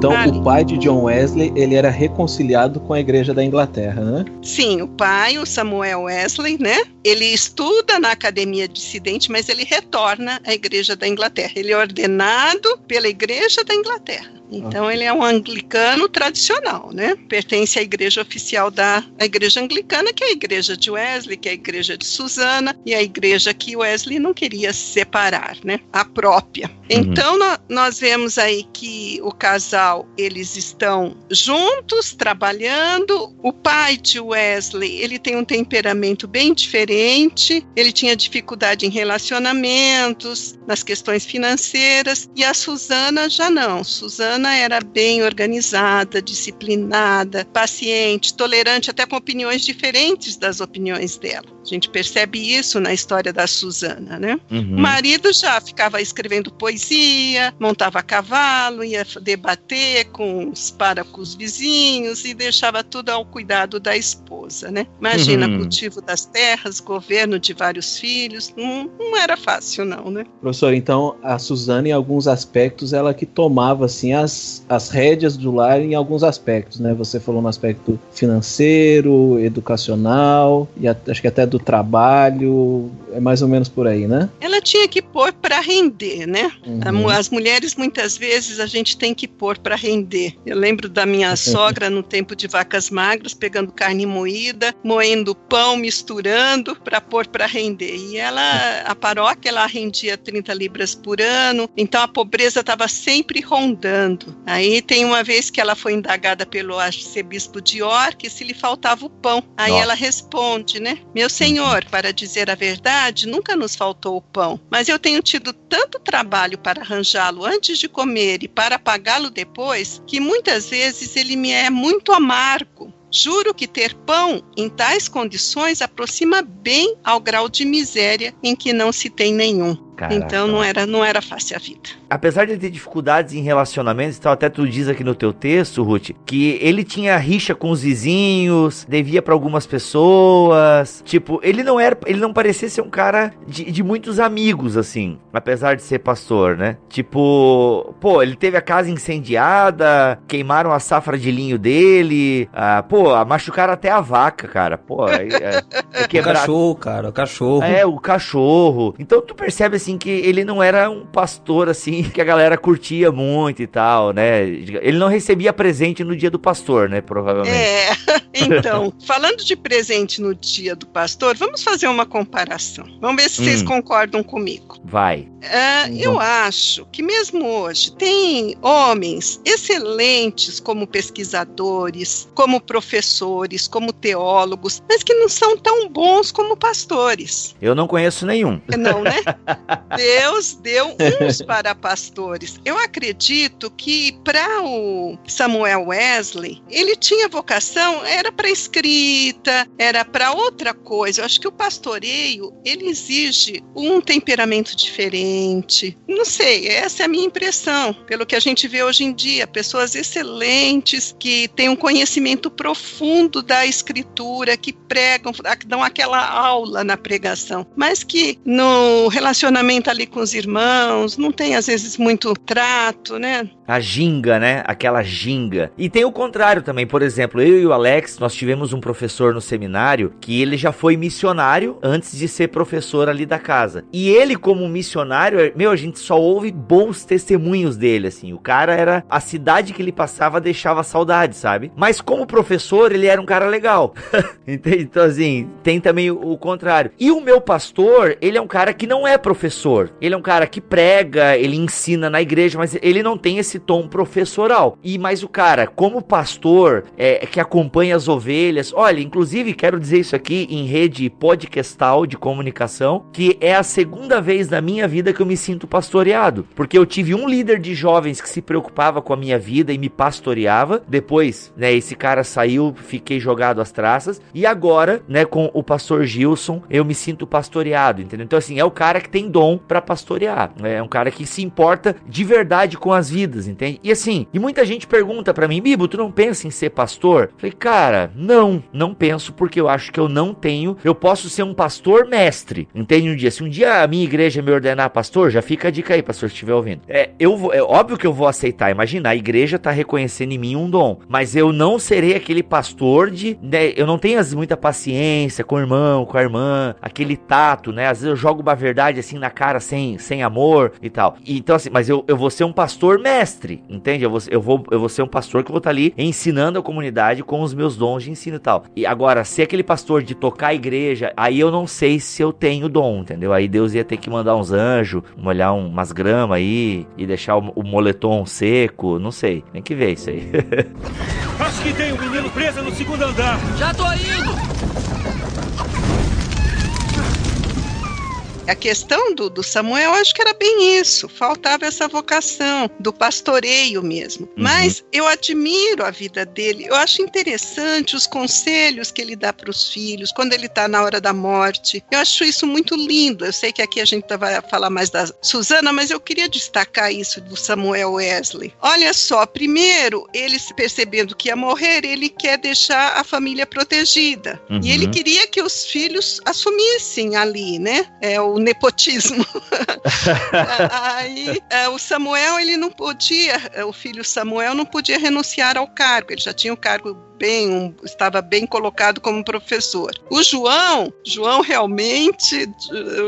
Então, Vale. o pai de John Wesley, ele era reconciliado com a igreja da Inglaterra, né? Sim, o pai, o Samuel Wesley, né? Ele estuda na academia dissidente, mas ele retorna à igreja da Inglaterra. Ele é ordenado pela igreja da Inglaterra. Então ele é um anglicano tradicional, né? Pertence à igreja oficial da igreja anglicana, que é a igreja de Wesley, que é a igreja de Susana e a igreja que Wesley não queria separar, né? A própria. Então nó- nós vemos aí que o casal eles estão juntos trabalhando. O pai de Wesley ele tem um temperamento bem diferente. Ele tinha dificuldade em relacionamentos, nas questões financeiras e a Susana já não. Susana era bem organizada, disciplinada, paciente, tolerante até com opiniões diferentes das opiniões dela. A gente percebe isso na história da Susana, né? Uhum. O marido já ficava escrevendo poesia, montava a cavalo, ia debater com os para com os vizinhos e deixava tudo ao cuidado da esposa, né? Imagina, Uhum. cultivo das terras, governo de vários filhos, não, não era fácil não, né? Professor, então a Suzana, em alguns aspectos, ela que tomava assim as, as rédeas do lar em alguns aspectos, né? Você falou no aspecto financeiro, educacional e acho que até do trabalho, é mais ou menos por aí, né? Ela tinha que pôr para render, né? Uhum. As mulheres, muitas vezes, a gente tem que pôr para render. Eu lembro da minha sogra no tempo de vacas magras, pegando carne moída, moendo pão, misturando para pôr para render. E ela, a paróquia, ela rendia 30 libras por ano, então a pobreza estava sempre rondando. Aí tem uma vez que ela foi indagada pelo arcebispo de York se lhe faltava o pão. Aí Nossa. ela responde, né? Meu senhor, para dizer a verdade, nunca nos faltou o pão, mas eu tenho tido tanto trabalho para arranjá-lo antes de comer e para pagá-lo depois, que muitas vezes ele me é muito amargo. Juro que ter pão em tais condições aproxima bem ao grau de miséria em que não se tem nenhum. Caraca. Então não era, não era fácil a vida. Apesar de ele ter dificuldades em relacionamentos e tal, até tu diz aqui no teu texto, Ruth, que ele tinha rixa com os vizinhos, devia pra algumas pessoas. Tipo, ele não era, ele não parecia ser um cara de, de muitos amigos, assim, apesar de ser pastor, né? Tipo, pô, ele teve a casa incendiada, queimaram a safra de linho dele, ah, pô, machucaram até a vaca, cara. Pô, é, é, é O quebrar cachorro, cara, o cachorro. é, o cachorro. Então tu percebe assim que ele não era um pastor assim que a galera curtia muito e tal, né? Ele não recebia presente no dia do pastor, né? Provavelmente. É, então, falando de presente no dia do pastor, vamos fazer uma comparação. Vamos ver se vocês Hum. concordam comigo. Vai. Ah, eu acho que mesmo hoje tem homens excelentes como pesquisadores, como professores, como teólogos, mas que não são tão bons como pastores. Eu não conheço nenhum. Não, né? Deus deu uns para pastores. Eu acredito que para o Samuel Wesley, ele tinha vocação, era para escrita, era para outra coisa. Eu acho que o pastoreio, ele exige um temperamento diferente. Não sei, essa é a minha impressão, pelo que a gente vê hoje em dia, pessoas excelentes que têm um conhecimento profundo da escritura, que pregam, dão aquela aula na pregação, mas que no relacionamento ali com os irmãos não tem às vezes muito trato, né? A ginga, né? Aquela ginga. E tem o contrário também. Por exemplo, eu e o Alex, nós tivemos um professor no seminário que ele já foi missionário antes de ser professor ali da casa. E ele, como missionário, meu, a gente só ouve bons testemunhos dele, assim. O cara era. A cidade que ele passava deixava saudade, sabe? Mas como professor, ele era um cara legal. Então, assim, tem também o contrário. E o meu pastor, ele é um cara que não é professor. Ele é um cara que prega, ele ensina na igreja, mas ele não tem esse tom professoral. E mas o cara, como pastor, é, que acompanha as ovelhas, olha, inclusive quero dizer isso aqui em rede podcastal de comunicação, que é a segunda vez na minha vida que eu me sinto pastoreado, porque eu tive um líder de jovens que se preocupava com a minha vida e me pastoreava. Depois, né, esse cara saiu, fiquei jogado às traças, e agora, né, com o pastor Gilson, eu me sinto pastoreado, entendeu? Então assim, é o cara que tem dom para pastorear, né? é um cara que se importa de verdade com as vidas, entende? E assim, e muita gente pergunta para mim, Bibo, tu não pensa em ser pastor? falei, cara, não, não penso porque eu acho que eu não tenho, eu posso ser um pastor mestre, entende? Um dia, se um dia a minha igreja me ordenar pastor, já fica a dica aí, pastor, se estiver ouvindo. É, eu vou, é óbvio que eu vou aceitar, imagina, a igreja tá reconhecendo em mim um dom, mas eu não serei aquele pastor de, né, eu não tenho as, muita paciência com o irmão, com a irmã, aquele tato, né? Às vezes eu jogo uma verdade assim na cara sem, sem amor e tal. E, então assim, mas eu, eu vou ser um pastor mestre, entende? Eu vou, eu vou, eu vou ser um pastor que vou estar tá ali ensinando a comunidade com os meus dons de ensino e tal. E agora, ser aquele pastor de tocar a igreja, aí eu não sei se eu tenho dom, entendeu? Aí Deus ia ter que mandar uns anjos, molhar umas gramas aí e deixar o, o moletom seco, não sei. Tem que ver isso aí. Acho que tem um menino preso no segundo andar. Já tô indo! A questão do, do Samuel, eu acho que era bem isso. Faltava essa vocação do pastoreio mesmo. Uhum. Mas eu admiro a vida dele. Eu acho interessante os conselhos que ele dá para os filhos quando ele está na hora da morte. Eu acho isso muito lindo. Eu sei que aqui a gente vai falar mais da Susana, mas eu queria destacar isso do Samuel Wesley. Olha só, primeiro, ele percebendo que ia morrer, ele quer deixar a família protegida. Uhum. E ele uhum. queria que os filhos assumissem ali, né? É o nepotismo. Aí é, o Samuel ele não podia, é, o filho Samuel não podia renunciar ao cargo. Ele já tinha o cargo bem, um, estava bem colocado como professor. O João, João realmente,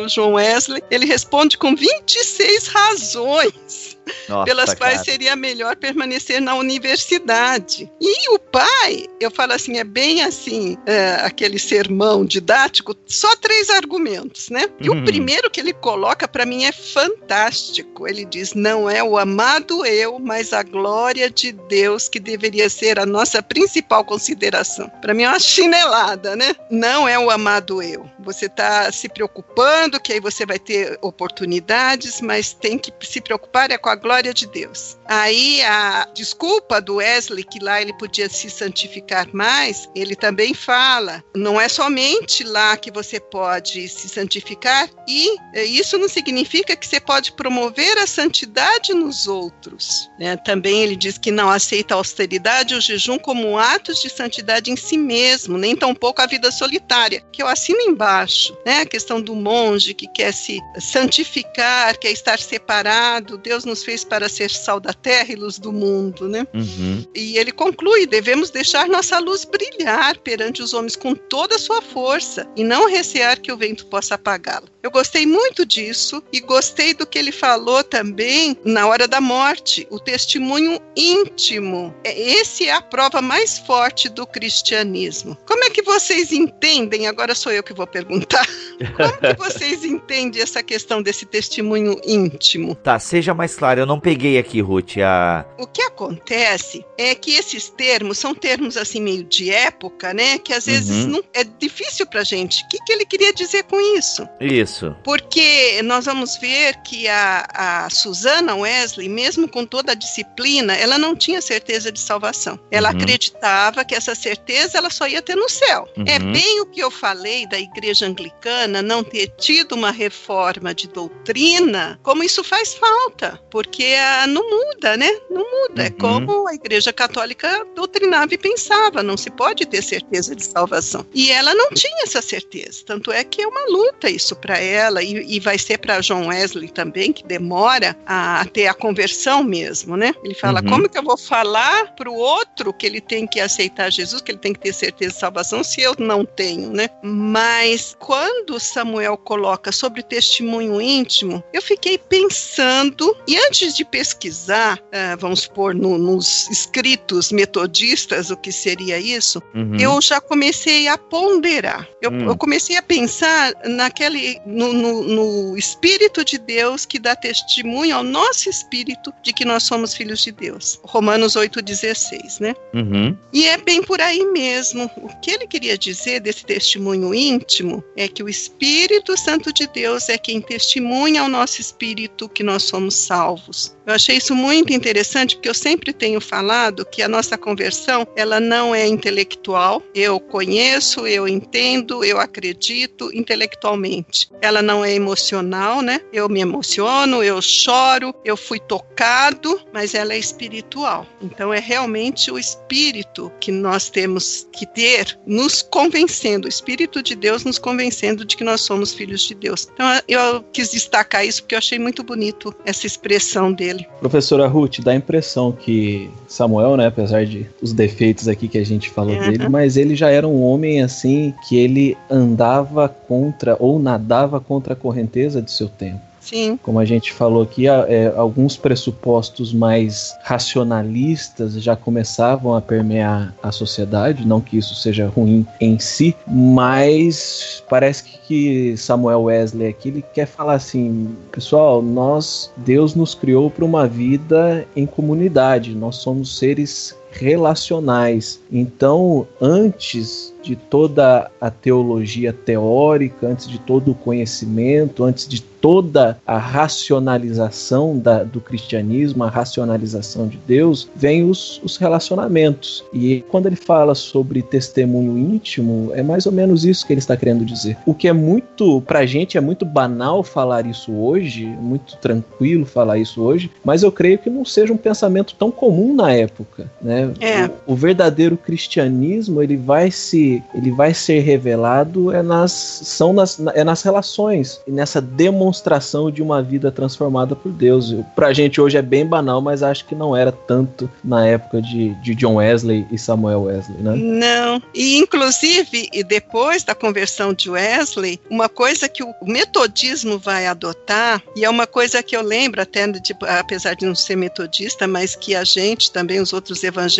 o João Wesley, ele responde com 26 razões nossa, pelas quais cara. seria melhor permanecer na universidade. E o pai, eu falo assim, é bem assim, é, aquele sermão didático, só três argumentos, né? E uhum. o primeiro que ele coloca para mim é fantástico. Ele diz: não é o amado eu, mas a glória de Deus que deveria ser a nossa principal consideração. Para mim é uma chinelada, né? Não é o amado eu. Você está se preocupando que aí você vai ter oportunidades, mas tem que se preocupar é com a glória de Deus. Aí a desculpa do Wesley, que lá ele podia se santificar mais, ele também fala: não é somente lá que você pode se santificar, e isso não significa que você pode promover a santidade nos outros. Né? Também ele diz que não aceita a austeridade e o jejum como atos de santidade em si mesmo, nem tampouco a vida solitária, que eu assino embaixo. Né? A questão do monge que quer se santificar, quer estar separado, Deus nos fez para ser sal da terra e luz do mundo, né? Uhum. E ele conclui: devemos deixar nossa luz brilhar perante os homens com toda a sua força e não recear que o vento possa apagá-la. Eu gostei muito disso e gostei do que ele falou também na hora da morte, o testemunho íntimo. É, esse é a prova mais forte do cristianismo. Como é que vocês entendem? Agora sou eu que vou perguntar. Como que vocês entendem essa questão desse testemunho íntimo? Tá, seja mais claro, eu não peguei aqui, Ruth, a... O que acontece é que esses termos são termos assim meio de época, né? Que às vezes uhum. não, é difícil pra gente. O que, que ele queria dizer com isso? Isso. Porque nós vamos ver que a, a Susana Wesley, mesmo com toda a disciplina, ela não tinha certeza de salvação. Ela uhum. acreditava que essa certeza ela só ia ter no céu. Uhum. É bem o que eu falei da igreja anglicana não ter tido uma reforma de doutrina, como isso faz falta, porque a, não muda, né? Não muda. É uhum. É como a igreja católica doutrinava e pensava, não se pode ter certeza de salvação. E ela não tinha essa certeza, tanto é que é uma luta isso para ela e, e, vai ser para John Wesley também, que demora a, a, ter a conversão mesmo, né? Ele fala, uhum. como que eu vou falar para o outro que ele tem que aceitar Jesus, que ele tem que ter certeza de salvação, se eu não tenho, né? Mas quando Samuel coloca sobre o testemunho íntimo, eu fiquei pensando, e antes de pesquisar, uh, vamos supor, no, nos escritos metodistas, o que seria isso, uhum. eu já comecei a ponderar. Eu, hum. eu comecei a pensar naquele, no, no, no, Espírito de Deus que dá testemunho ao nosso espírito de que nós somos filhos de Deus. Romanos 8,16, né? Uhum. E é bem por aí mesmo. O que ele queria dizer desse testemunho íntimo é que o Espírito Santo de Deus é quem testemunha ao nosso espírito que nós somos salvos. Eu achei isso muito interessante porque eu sempre tenho falado que a nossa conversão ela não é intelectual. Eu conheço, eu entendo, eu acredito intelectualmente. Ela não é emocional, né? Eu me emociono, eu choro, eu fui tocado, mas ela é espiritual. Então é realmente o espírito que nós temos que ter nos convencendo, o espírito de Deus nos convencendo de que nós somos filhos de Deus. Então eu quis destacar isso porque eu achei muito bonito essa expressão dele dele. Professora Ruth, dá a impressão que Samuel, né, apesar de os defeitos aqui que a gente falou uhum. dele, mas ele já era um homem assim que ele andava contra ou nadava contra a correnteza de seu tempo. Sim. Como a gente falou aqui, é, alguns pressupostos mais racionalistas já começavam a permear a sociedade, não que isso seja ruim em si, mas parece que, que Samuel Wesley aqui ele quer falar assim, pessoal, nós Deus nos criou para uma vida em comunidade, nós somos seres relacionais. Então, antes de toda a teologia teórica, antes de todo o conhecimento, antes de toda a racionalização da, do cristianismo, a racionalização de Deus, vem os, os relacionamentos. E quando ele fala sobre testemunho íntimo, é mais ou menos isso que ele está querendo dizer. O que é muito, pra gente, é muito banal falar isso hoje, muito tranquilo falar isso hoje, mas eu creio que não seja um pensamento tão comum na época, né? É. O, o verdadeiro cristianismo, ele vai se ele vai ser revelado é nas são nas, é nas relações e nessa demonstração de uma vida transformada por Deus. Pra gente hoje é bem banal, mas acho que não era tanto na época de, de John Wesley e Samuel Wesley, né? Não. E inclusive, depois da conversão de Wesley, uma coisa que o metodismo vai adotar, e é uma coisa que eu lembro até, de, apesar de não ser metodista, mas que a gente também, os outros evangélicos,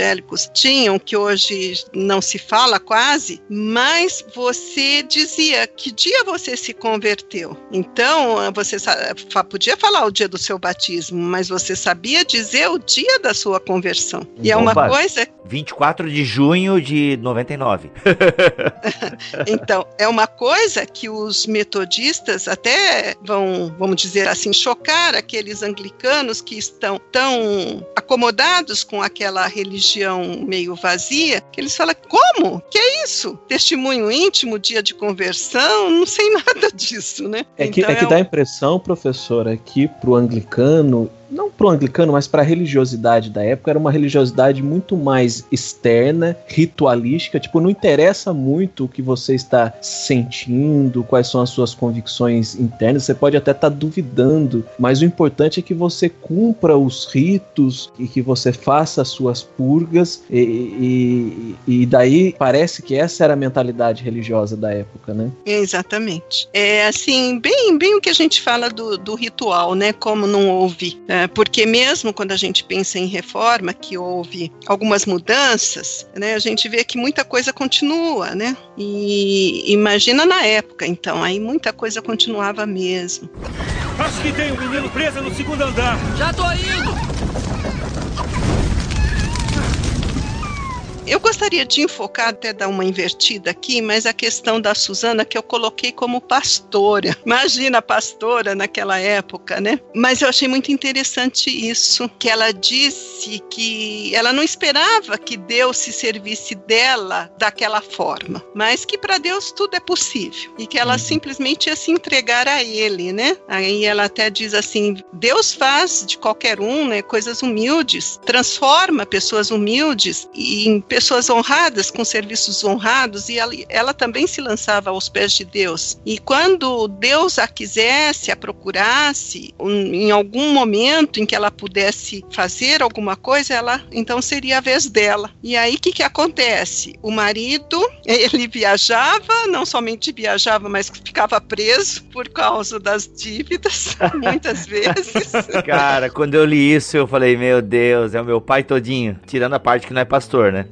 tinham, que hoje não se fala quase, mas você dizia que dia você se converteu. Então, você podia falar o dia do seu batismo, mas você sabia dizer o dia da sua conversão. E é uma coisa. 24 de junho de 99. então, é uma coisa que os metodistas até vão, vamos dizer assim, chocar aqueles anglicanos que estão tão acomodados com aquela religião meio vazia, que eles falam: como? Que é isso? Testemunho íntimo, dia de conversão? Não sei nada disso, né? É que, então, é que é dá impressão, professora, que pro anglicano não pro anglicano, mas para a religiosidade da época, era uma religiosidade muito mais externa, ritualística, tipo, não interessa muito o que você está sentindo, quais são as suas convicções internas, você pode até estar tá duvidando, mas o importante é que você cumpra os ritos e que você faça as suas purgas, e, e, e daí parece que essa era a mentalidade religiosa da época, né? Exatamente. É assim, bem, bem o que a gente fala do, do ritual, né? Como não houve. É, porque mesmo quando a gente pensa em reforma, que houve algumas mudanças, né, a gente vê que muita coisa continua, né? E imagina na época, então, aí muita coisa continuava mesmo. Acho que tem um menino preso no segundo andar. Já tô indo! Eu gostaria de enfocar, até dar uma invertida aqui, mas a questão da Suzana que eu coloquei como pastora. Imagina a pastora naquela época, né? Mas eu achei muito interessante isso, que ela disse que ela não esperava que Deus se servisse dela daquela forma, mas que para Deus tudo é possível e que ela uhum. simplesmente ia se entregar a Ele, né? Aí ela até diz assim: Deus faz de qualquer um, né, coisas humildes, transforma pessoas humildes em pessoas honradas, com serviços honrados, e ela, ela também se lançava aos pés de Deus. E quando Deus a quisesse, a procurasse, um, em algum momento em que ela pudesse fazer alguma coisa, ela então seria a vez dela. E aí o que, que acontece? O marido, ele viajava, não somente viajava, mas ficava preso por causa das dívidas, muitas vezes. Cara, quando eu li isso, eu falei, meu Deus, é o meu pai todinho, tirando a parte que não é pastor, né?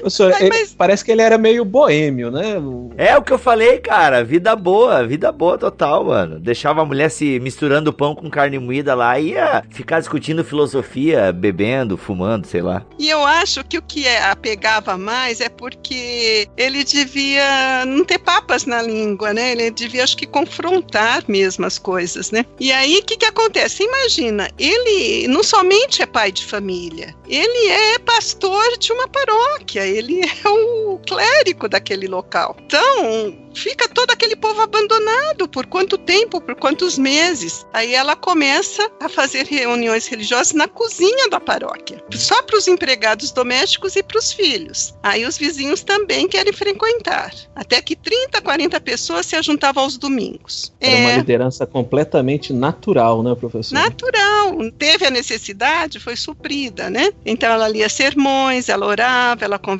Professor, Mas- ele- mas- parece que ele era meio boêmio, né? É o que eu falei, cara. Vida boa, vida boa total, mano. Deixava a mulher se misturando pão com carne moída lá e ia ficar discutindo filosofia, bebendo, fumando, sei lá. E eu acho que o que é- a pegava mais é porque ele devia não ter papas na língua, né? Ele devia, acho que, confrontar mesmo as coisas, né? E aí, o que, que acontece? Imagina, ele não somente é pai de família, ele é pastor de uma paróquia, ele é o clérigo daquele local. Então, fica todo aquele povo abandonado por quanto tempo, por quantos meses. Aí ela começa a fazer reuniões religiosas na cozinha da paróquia, só para os empregados domésticos e para os filhos. Aí os vizinhos também querem frequentar. Até que 30, 40 pessoas se juntavam aos domingos. Era uma É liderança completamente natural, né, professor? natural. Teve a necessidade, foi suprida, né? Então ela lia sermões, ela orava, ela conversava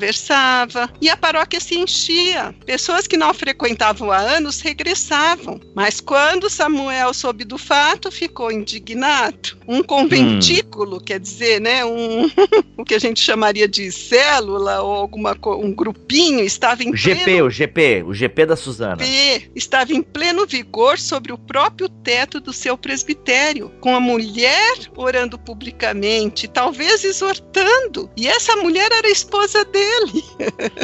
e a paróquia se enchia. Pessoas que não frequentavam há anos regressavam. Mas quando Samuel soube do fato, ficou indignado. Um conventículo, quer dizer, né? Um, o que a gente chamaria de célula ou alguma um grupinho estava em O GP, pleno o GP, o GP da Suzana. P estava em pleno vigor sobre o próprio teto do seu presbitério, com a mulher orando publicamente, talvez exortando. E essa mulher era a esposa dele.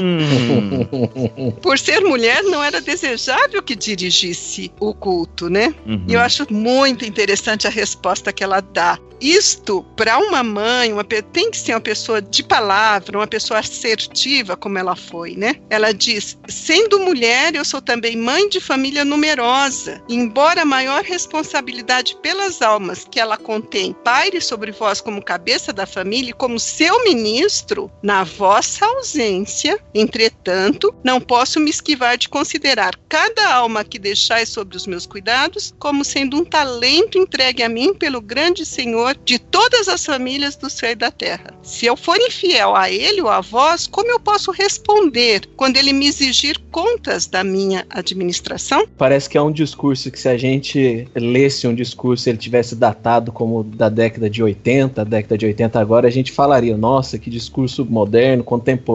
Hum. Por ser mulher, não era desejável que dirigisse o culto, né? Uhum. E eu acho muito interessante a resposta que ela dá. Isto, para uma mãe, uma, tem que ser uma pessoa de palavra, uma pessoa assertiva, como ela foi, né? Ela diz: sendo mulher, eu sou também mãe de família numerosa. Embora a maior responsabilidade pelas almas que ela contém paire sobre vós como cabeça da família e como seu ministro, na vossa ausência, entretanto, não posso me esquivar de considerar cada alma que deixais sobre os meus cuidados como sendo um talento entregue a mim pelo grande Senhor de todas as famílias do céu e da terra. Se eu for infiel a ele ou a vós, como eu posso responder quando ele me exigir contas da minha administração? Parece que é um discurso que se a gente lesse um discurso ele tivesse datado como da década de 80, década de 80 agora, a gente falaria, nossa, que discurso moderno, contemporâneo,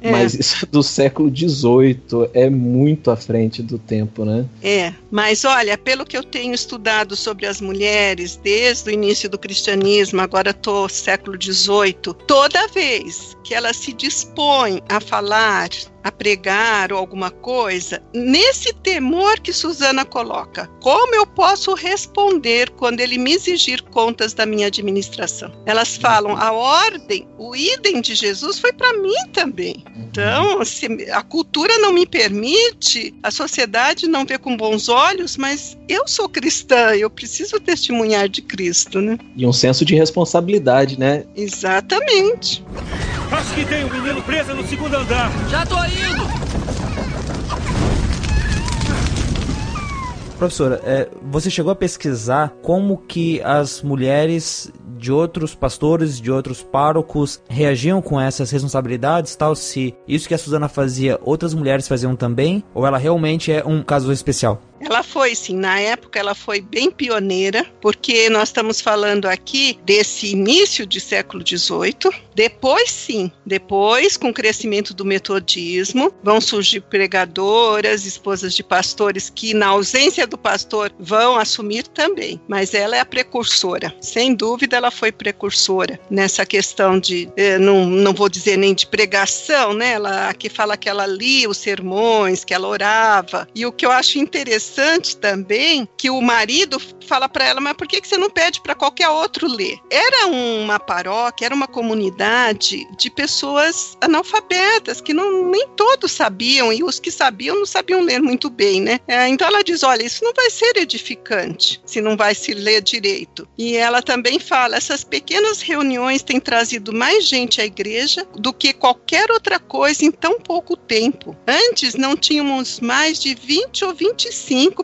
É. mas isso do século XVIII é muito à frente do tempo, né? É, mas olha, pelo que eu tenho estudado sobre as mulheres desde o início do cristianismo, agora estou século XVIII, toda vez que ela se dispõe a falar, a pregar ou alguma coisa, nesse temor que Susana coloca, como eu posso responder quando ele me exigir contas da minha administração? Elas falam, a ordem, o idem de Jesus foi para mim também. Então, se a cultura não me permite, a sociedade não vê com bons olhos, mas eu sou cristã, eu preciso testemunhar de Cristo, né? E um senso de responsabilidade, né? Exatamente. Acho que tem um menino preso no segundo andar. Já tô indo! Professora, é, você chegou a pesquisar como que as mulheres de outros pastores, de outros párocos reagiam com essas responsabilidades, tal se isso que a Suzana fazia, outras mulheres faziam também, ou ela realmente é um caso especial? Ela foi, sim, na época ela foi bem pioneira, porque nós estamos falando aqui desse início de século XVIII. Depois, sim, depois, com o crescimento do metodismo, vão surgir pregadoras, esposas de pastores que, na ausência do pastor, vão assumir também. Mas ela é a precursora, sem dúvida, ela foi precursora nessa questão de, eh, não, não vou dizer nem de pregação, né? Ela aqui fala que ela lia os sermões, que ela orava. E o que eu acho interessante interessante também que o marido fala para ela, mas por que, que você não pede para qualquer outro ler? Era uma paróquia, era uma comunidade de pessoas analfabetas, que não, nem todos sabiam, e os que sabiam não sabiam ler muito bem, né? É, então ela diz: olha, isso não vai ser edificante se não vai se ler direito. E ela também fala: essas pequenas reuniões têm trazido mais gente à igreja do que qualquer outra coisa em tão pouco tempo. Antes não tínhamos mais de 20 ou 25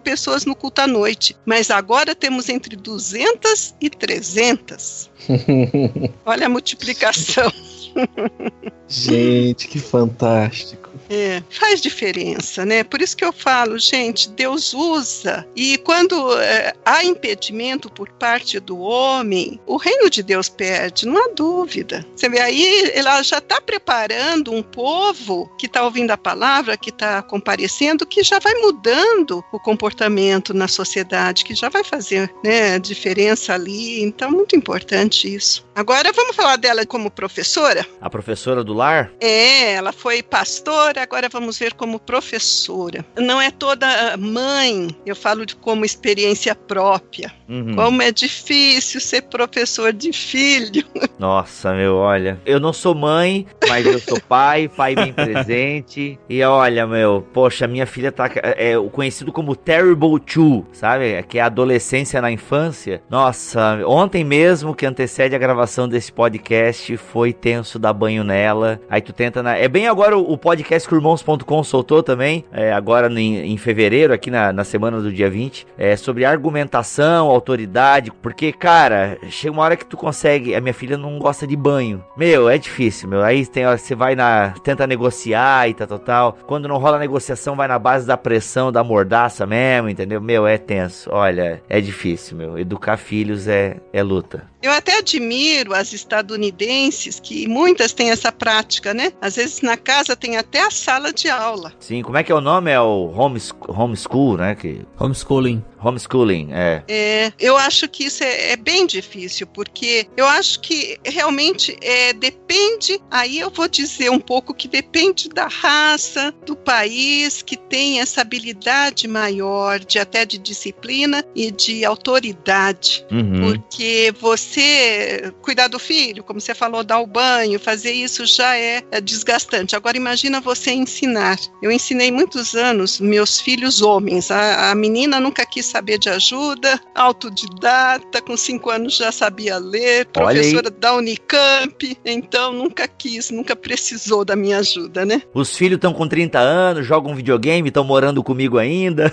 pessoas no culto à noite, mas agora temos entre 200 e 300. Olha a multiplicação. Gente, que fantástico. É, faz diferença, né? Por isso que eu falo, gente, Deus usa. E quando é, há impedimento por parte do homem, o reino de Deus perde, não há dúvida. Você vê aí, ela já está preparando um povo que está ouvindo a palavra, que está comparecendo, que já vai mudando o comportamento na sociedade, que já vai fazer né, diferença ali. Então, muito importante isso. Agora vamos falar dela como professora. A professora do lar? É, ela foi pastora agora vamos ver como professora. Não é toda mãe, eu falo de como experiência própria. Uhum. Como é difícil ser professor de filho. Nossa, meu, olha. Eu não sou mãe, mas eu sou pai, pai bem presente. E olha, meu, poxa, minha filha tá. É o conhecido como Terrible Two, sabe? Que é a adolescência na infância. Nossa, ontem mesmo que antecede a gravação desse podcast foi tenso dar banho nela. Aí tu tenta. Na... É bem agora o podcast que irmãos.com soltou também, é, agora em, em, fevereiro, aqui na, na semana do dia 20, é, sobre argumentação, autoridade, porque, cara, chega uma hora que tu consegue. A minha filha não gosta de banho. Meu, é difícil, meu. Aí tem, você vai na. tenta negociar e tal, tal, tal. Quando não rola negociação, vai na base da pressão, da mordaça mesmo, entendeu? Meu, é tenso. Olha, é difícil, meu. Educar filhos é, é luta. Eu até admiro as estadunidenses que muitas têm essa prática, né? Às vezes na casa tem até a sala de aula. Sim, como é que é o nome? É o homeschool, homeschool né? Que... Homeschooling. Homeschooling, é. É, eu acho que isso é, é, bem difícil, porque eu acho que realmente é, depende, aí eu vou dizer um pouco que depende da raça, do país, que tem essa habilidade maior de até de disciplina e de autoridade. Uhum. Porque você cuidar do filho, como você falou, dar o banho, fazer isso já é, é desgastante. Agora imagina você ensinar. Eu ensinei muitos anos meus filhos homens. A, a menina nunca quis saber de ajuda, autodidata, com cinco anos já sabia ler, professora da Unicamp, então nunca quis, nunca precisou da minha ajuda, né? Os filhos estão com 30 anos, jogam videogame, estão morando comigo ainda.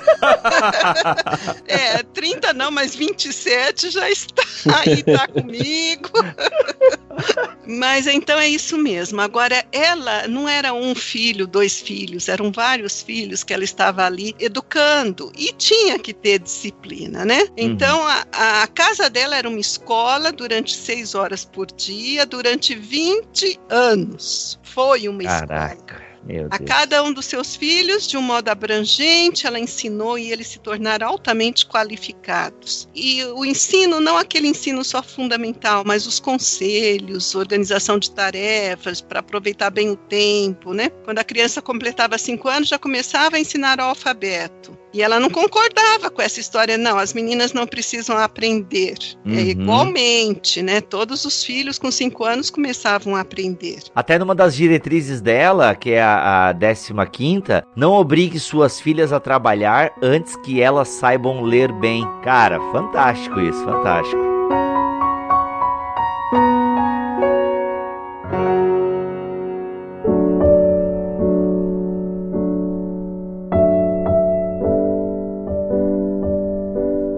é, 30 não, mas 27 já está aí, tá comigo. mas então é isso mesmo. Agora, ela não era um filho, dois filhos, eram vários filhos que ela estava ali educando e tinha que ter disciplina, né? Uhum. Então a, a casa dela era uma escola durante seis horas por dia, durante 20 anos. Foi uma Caraca. escola a cada um dos seus filhos, de um modo abrangente, ela ensinou e eles se tornaram altamente qualificados. E o ensino, não aquele ensino só fundamental, mas os conselhos, organização de tarefas, para aproveitar bem o tempo, né? Quando a criança completava cinco anos, já começava a ensinar o alfabeto. E ela não concordava com essa história, não, as meninas não precisam aprender. É uhum. É, igualmente, né? Todos os filhos com cinco anos começavam a aprender. Até numa das diretrizes dela, que é a, a 15, não obrigue suas filhas a trabalhar antes que elas saibam ler bem. Cara, fantástico isso, fantástico.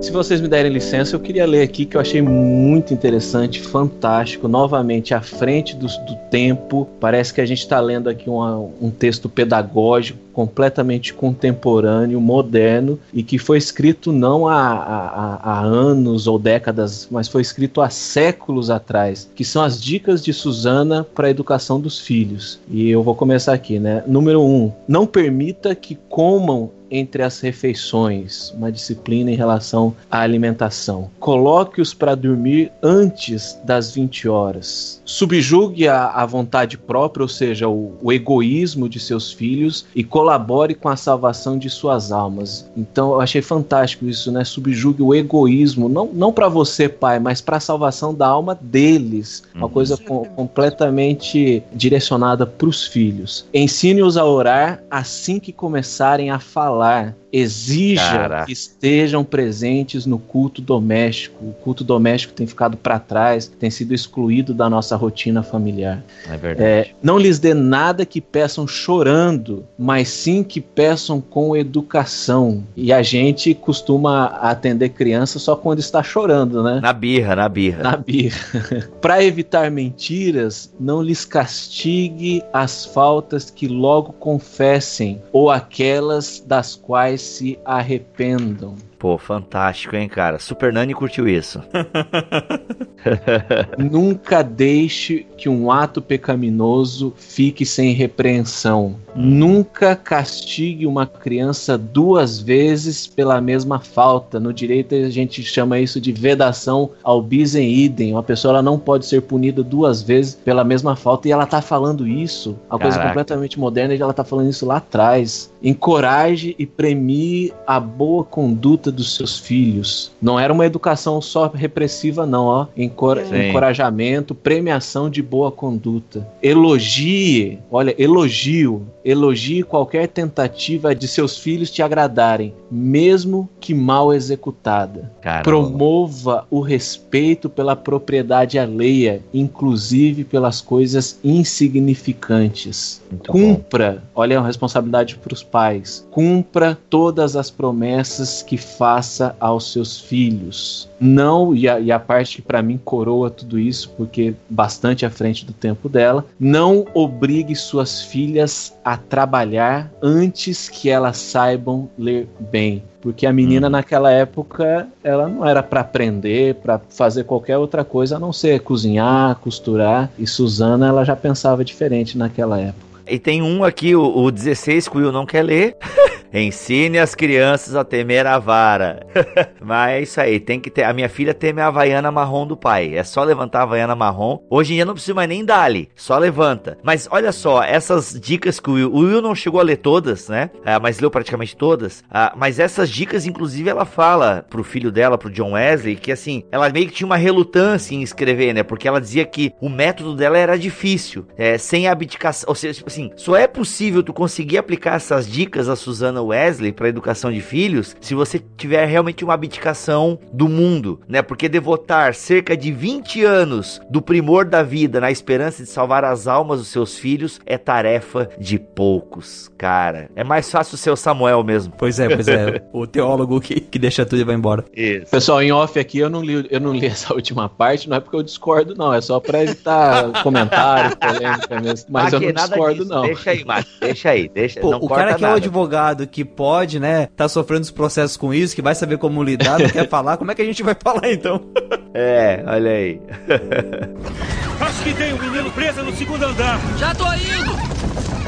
Se vocês me derem licença, eu queria ler aqui que eu achei muito interessante, fantástico, novamente à frente do, do tempo. Parece que a gente está lendo aqui uma, um texto pedagógico completamente contemporâneo, moderno e que foi escrito não há, há, há, anos ou décadas, mas foi escrito há séculos atrás, que são as dicas de Susana para a educação dos filhos. E eu vou começar aqui, né? Número um, não permita que comam entre as refeições, uma disciplina em relação à alimentação. Coloque-os para dormir antes das 20 horas. Subjugue a, a vontade própria, ou seja, o, o, egoísmo de seus filhos, e coloque colabore com a salvação de suas almas. Então eu achei fantástico isso, né? Subjugue o egoísmo, não, não para você, pai, mas para a salvação da alma deles. Uma Uhum. coisa co- completamente direcionada para os filhos. Ensine-os a orar assim que começarem a falar. Exija Caraca. que estejam presentes no culto doméstico. O culto doméstico tem ficado para trás, tem sido excluído da nossa rotina familiar. É verdade. É, não lhes dê nada que peçam chorando, mas sim que peçam com educação. E a gente costuma atender criança só quando está chorando, né? Na birra, na birra. Na birra. Para evitar mentiras, não lhes castigue as faltas que logo confessem ou aquelas das quais se arrependam. Pô, fantástico, hein, cara? Super Nani curtiu isso. Nunca deixe que um ato pecaminoso fique sem repreensão. Nunca castigue uma criança duas vezes pela mesma falta. No direito a gente chama isso de vedação ao bis em idem. Uma pessoa ela não pode ser punida duas vezes pela mesma falta e ela tá falando isso. Uma coisa completamente moderna e ela tá falando isso lá atrás. Encoraje e premie a boa conduta dos seus filhos. Não era uma educação só repressiva, não, ó. Encor- Sim. encorajamento, premiação de boa conduta. Elogie, olha, elogio. Elogie qualquer tentativa de seus filhos te agradarem, mesmo que mal executada. Caramba. Promova o respeito pela propriedade alheia, inclusive pelas coisas insignificantes. Muito bom. Cumpra, olha a responsabilidade para os pais. Cumpra todas as promessas que faça aos seus filhos. Não, e a, e a parte que para mim coroa tudo isso, porque bastante à frente do tempo dela, não obrigue suas filhas a trabalhar antes que elas saibam ler bem. Porque a menina Hum. naquela época, ela não era para aprender, para fazer qualquer outra coisa a não ser cozinhar, costurar. E Suzana, ela já pensava diferente naquela época. E tem um aqui, o, o 16, que o Will não quer ler. Ensine as crianças a temer a vara. Mas é isso aí, tem que ter. A minha filha teme a havaiana marrom do pai. É só levantar a havaiana marrom. Hoje em dia não precisa mais nem dar-lhe, só levanta. Mas olha só, essas dicas que o Will. O Will não chegou a ler todas, né? Ah, mas leu praticamente todas. Ah, mas essas dicas, inclusive, ela fala pro filho dela, pro John Wesley, que assim, ela meio que tinha uma relutância em escrever, né? Porque ela dizia que o método dela era difícil, é, sem abdicação. Ou seja, tipo assim, só é possível tu conseguir aplicar essas dicas a Wesley para educação de filhos se você tiver realmente uma abdicação do mundo, né? Porque devotar cerca de 20 anos do primor da vida na esperança de salvar as almas dos seus filhos é tarefa de poucos, cara. É mais fácil ser o Samuel mesmo. Pois é, pois é. o teólogo que, que deixa tudo e vai embora. Isso. Pessoal, em off aqui eu não li, eu não li essa última parte, não é porque eu discordo, não. É só pra evitar comentário, polêmica mesmo. Mas eu não discordo, não. Deixa aí, Mac. Deixa aí, deixa. Pô, não o corta cara que é o nada. advogado que pode, né, tá sofrendo os processos com isso, que vai saber como lidar, não quer falar, como é que a gente vai falar então? É, olha aí. Acho que tem um menino preso no segundo andar. Já tô indo!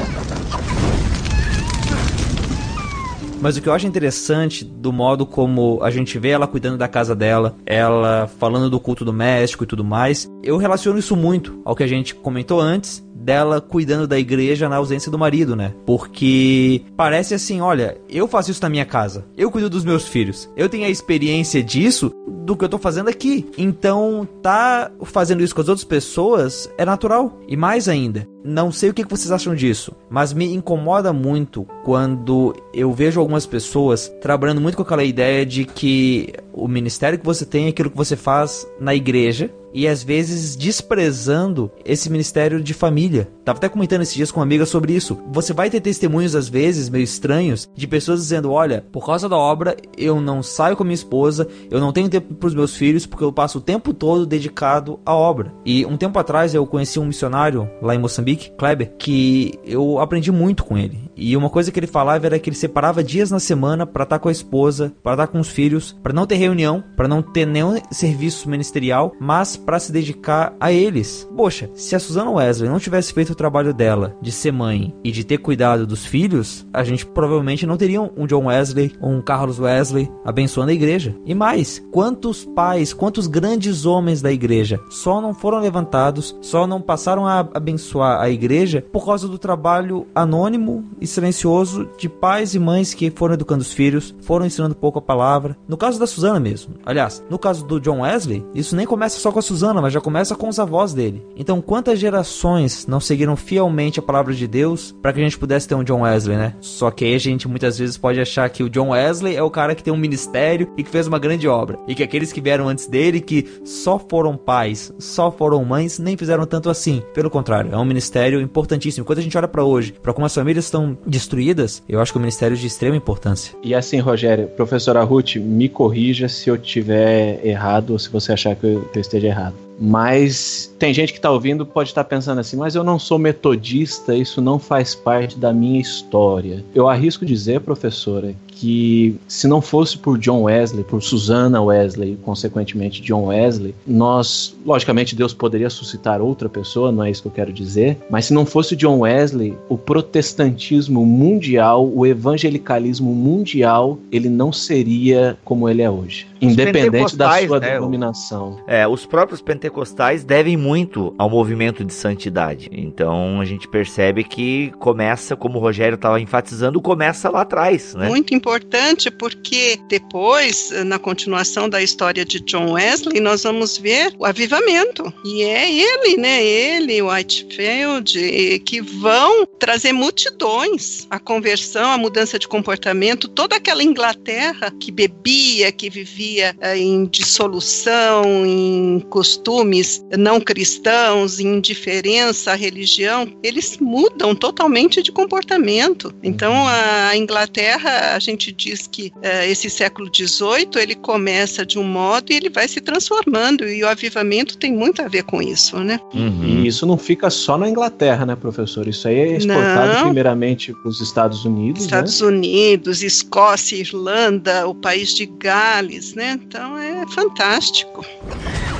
Mas o que eu acho interessante do modo como a gente vê ela cuidando da casa dela, ela falando do culto doméstico e tudo mais, eu relaciono isso muito ao que a gente comentou antes dela cuidando da igreja na ausência do marido, né? Porque parece assim, olha, eu faço isso na minha casa, eu cuido dos meus filhos, eu tenho a experiência disso do que eu tô fazendo aqui. Então, tá fazendo isso com as outras pessoas é natural. E mais ainda, não sei o que vocês acham disso, mas me incomoda muito quando eu vejo algumas pessoas trabalhando muito com aquela ideia de que o ministério que você tem é aquilo que você faz na igreja e às vezes desprezando esse ministério de família. Tava até comentando esses dias com uma amiga sobre isso. Você vai ter testemunhos às vezes meio estranhos de pessoas dizendo: "Olha, por causa da obra, eu não saio com minha esposa, eu não tenho tempo para os meus filhos porque eu passo o tempo todo dedicado à obra". E um tempo atrás eu conheci um missionário lá em Moçambique, Kleber, que eu aprendi muito com ele. E uma coisa que ele falava era que ele separava dias na semana para estar com a esposa, para estar com os filhos, para não ter reunião, para não ter nenhum serviço ministerial, mas para se dedicar a eles. Poxa, se a Susana Wesley não tivesse feito feito o trabalho dela de ser mãe e de ter cuidado dos filhos, a gente provavelmente não teria um John Wesley ou um Carlos Wesley abençoando a igreja. E mais, quantos pais, quantos grandes homens da igreja só não foram levantados, só não passaram a abençoar a igreja por causa do trabalho anônimo e silencioso de pais e mães que foram educando os filhos, foram ensinando pouco a palavra. No caso da Susana mesmo. Aliás, no caso do John Wesley, isso nem começa só com a Susana, mas já começa com os avós dele. Então, quantas gerações não seguiram fielmente a palavra de Deus para que a gente pudesse ter um John Wesley, né? Só que aí a gente muitas vezes pode achar que o John Wesley é o cara que tem um ministério e que fez uma grande obra, e que aqueles que vieram antes dele que só foram pais, só foram mães, nem fizeram tanto assim. Pelo contrário, é um ministério importantíssimo. Quando a gente olha para hoje, para como as famílias estão destruídas, eu acho que é um ministério de extrema importância. E assim, Rogério, professora Ruth, me corrija se eu tiver errado ou se você achar que eu esteja errado. Mas tem gente que está ouvindo pode estar tá pensando assim, mas eu não sou metodista, isso não faz parte da minha história. Eu arrisco dizer, professora, que se não fosse por John Wesley, por Susana Wesley, consequentemente John Wesley, nós, logicamente, Deus poderia suscitar outra pessoa, não é isso que eu quero dizer, mas se não fosse John Wesley, o protestantismo mundial, o evangelicalismo mundial, ele não seria como ele é hoje, os independente da sua né, denominação. É, os próprios pentecostais devem muito ao movimento de santidade. Então a gente percebe que começa, como o Rogério estava enfatizando, começa lá atrás, né? Muito importante importante porque depois, na continuação da história de John Wesley, nós vamos ver o avivamento. E é ele, né? Ele, Whitefield, que vão trazer multidões à conversão, à mudança de comportamento. Toda aquela Inglaterra que bebia, que vivia eh, em dissolução, em costumes não cristãos, em indiferença à religião, eles mudam totalmente de comportamento. Então, a Inglaterra, a gente gente diz que uh, esse século XVIII ele começa de um modo e ele vai se transformando e o avivamento tem muito a ver com isso, né? Uhum. E isso não fica só na Inglaterra, né, professor? Isso aí é exportado não. primeiramente para os Estados Unidos, Estados né? Unidos, Escócia, Irlanda, o país de Gales, né? Então é fantástico.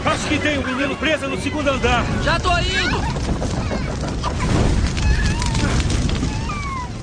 Acho que tem um menino preso no segundo andar. Já tô indo!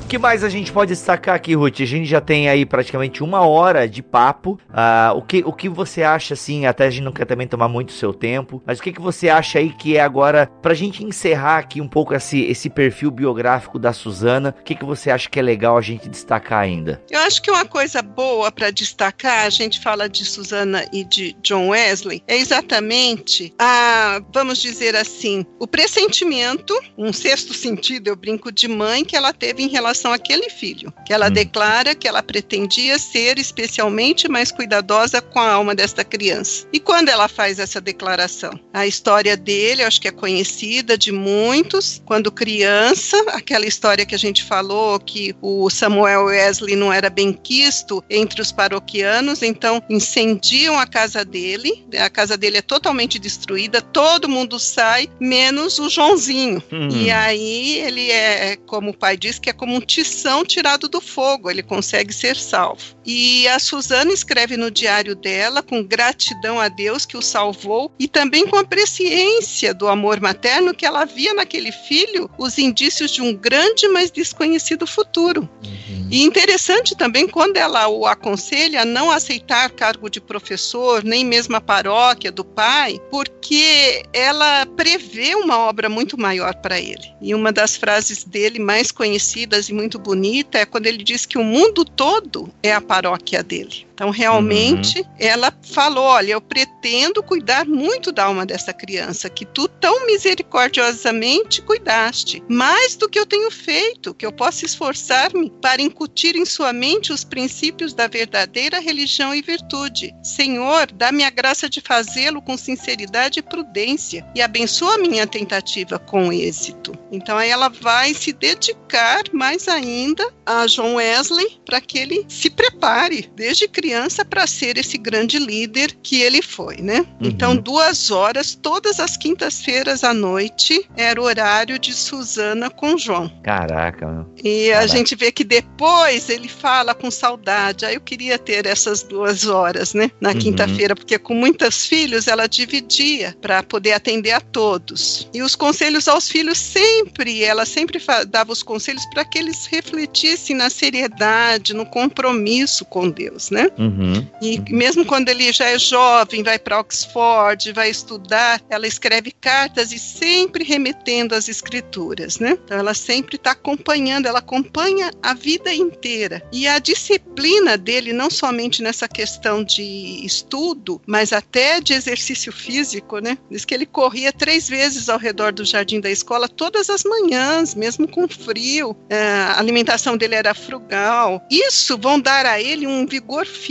Que mais a gente pode destacar aqui, Ruth? A gente já tem aí praticamente uma hora de papo. Uh, o, que, o que você acha, assim, até a gente não quer também tomar muito seu tempo, mas o que, que você acha aí que é agora, pra gente encerrar aqui um pouco esse, esse perfil biográfico da Suzana, o que, que você acha que é legal a gente destacar ainda? Eu acho que uma coisa boa para destacar, a gente fala de Suzana e de John Wesley, é exatamente a, vamos dizer assim, o pressentimento, um sexto sentido, eu brinco de mãe, que ela teve em relação relação àquele filho, que ela hum. declara que ela pretendia ser especialmente mais cuidadosa com a alma desta criança. E quando ela faz essa declaração? A história dele, acho que é conhecida de muitos, quando criança, aquela história que a gente falou que o Samuel Wesley não era bem quisto entre os paroquianos, então incendiam a casa dele, a casa dele é totalmente destruída, todo mundo sai, menos o Joãozinho. Hum. E aí ele é, como o pai diz, que é como um tição tirado do fogo, ele consegue ser salvo. E a Suzana escreve no diário dela com gratidão a Deus que o salvou e também com a presciência do amor materno que ela via naquele filho os indícios de um grande, mas desconhecido futuro. Uhum. E interessante também quando ela o aconselha a não aceitar cargo de professor, nem mesmo a paróquia do pai, porque ela prevê uma obra muito maior para ele. E uma das frases dele mais conhecidas e muito bonita é quando ele diz que o mundo todo é a paróquia dele. Então, realmente, uhum. ela falou: olha, eu pretendo cuidar muito da alma dessa criança, que tu tão misericordiosamente cuidaste, mais do que eu tenho feito, que eu possa esforçar-me para incutir em sua mente os princípios da verdadeira religião e virtude. Senhor, dá-me a graça de fazê-lo com sinceridade e prudência, e abençoa a minha tentativa com êxito. Então, aí ela vai se dedicar mais ainda a John Wesley para que ele se prepare desde criança criança para ser esse grande líder que ele foi, né? Uhum. Então, duas horas, todas as quintas-feiras à noite, era o horário de Suzana com João. Caraca. E a Caraca. gente vê que depois ele fala com saudade. Aí eu queria ter essas duas horas, né? Na Uhum. quinta-feira, porque com muitos filhos ela dividia para poder atender a todos. E os conselhos aos filhos sempre, ela sempre dava os conselhos para que eles refletissem na seriedade, no compromisso com Deus, né? Uhum. E mesmo quando ele já é jovem, vai para Oxford, vai estudar, ela escreve cartas e sempre remetendo às escrituras, né? Então ela sempre está acompanhando, ela acompanha a vida inteira. E a disciplina dele, não somente nessa questão de estudo, mas até de exercício físico, né? Diz que ele corria três vezes ao redor do jardim da escola todas as manhãs, mesmo com frio. É, a alimentação dele era frugal. Isso vão dar a ele um vigor físico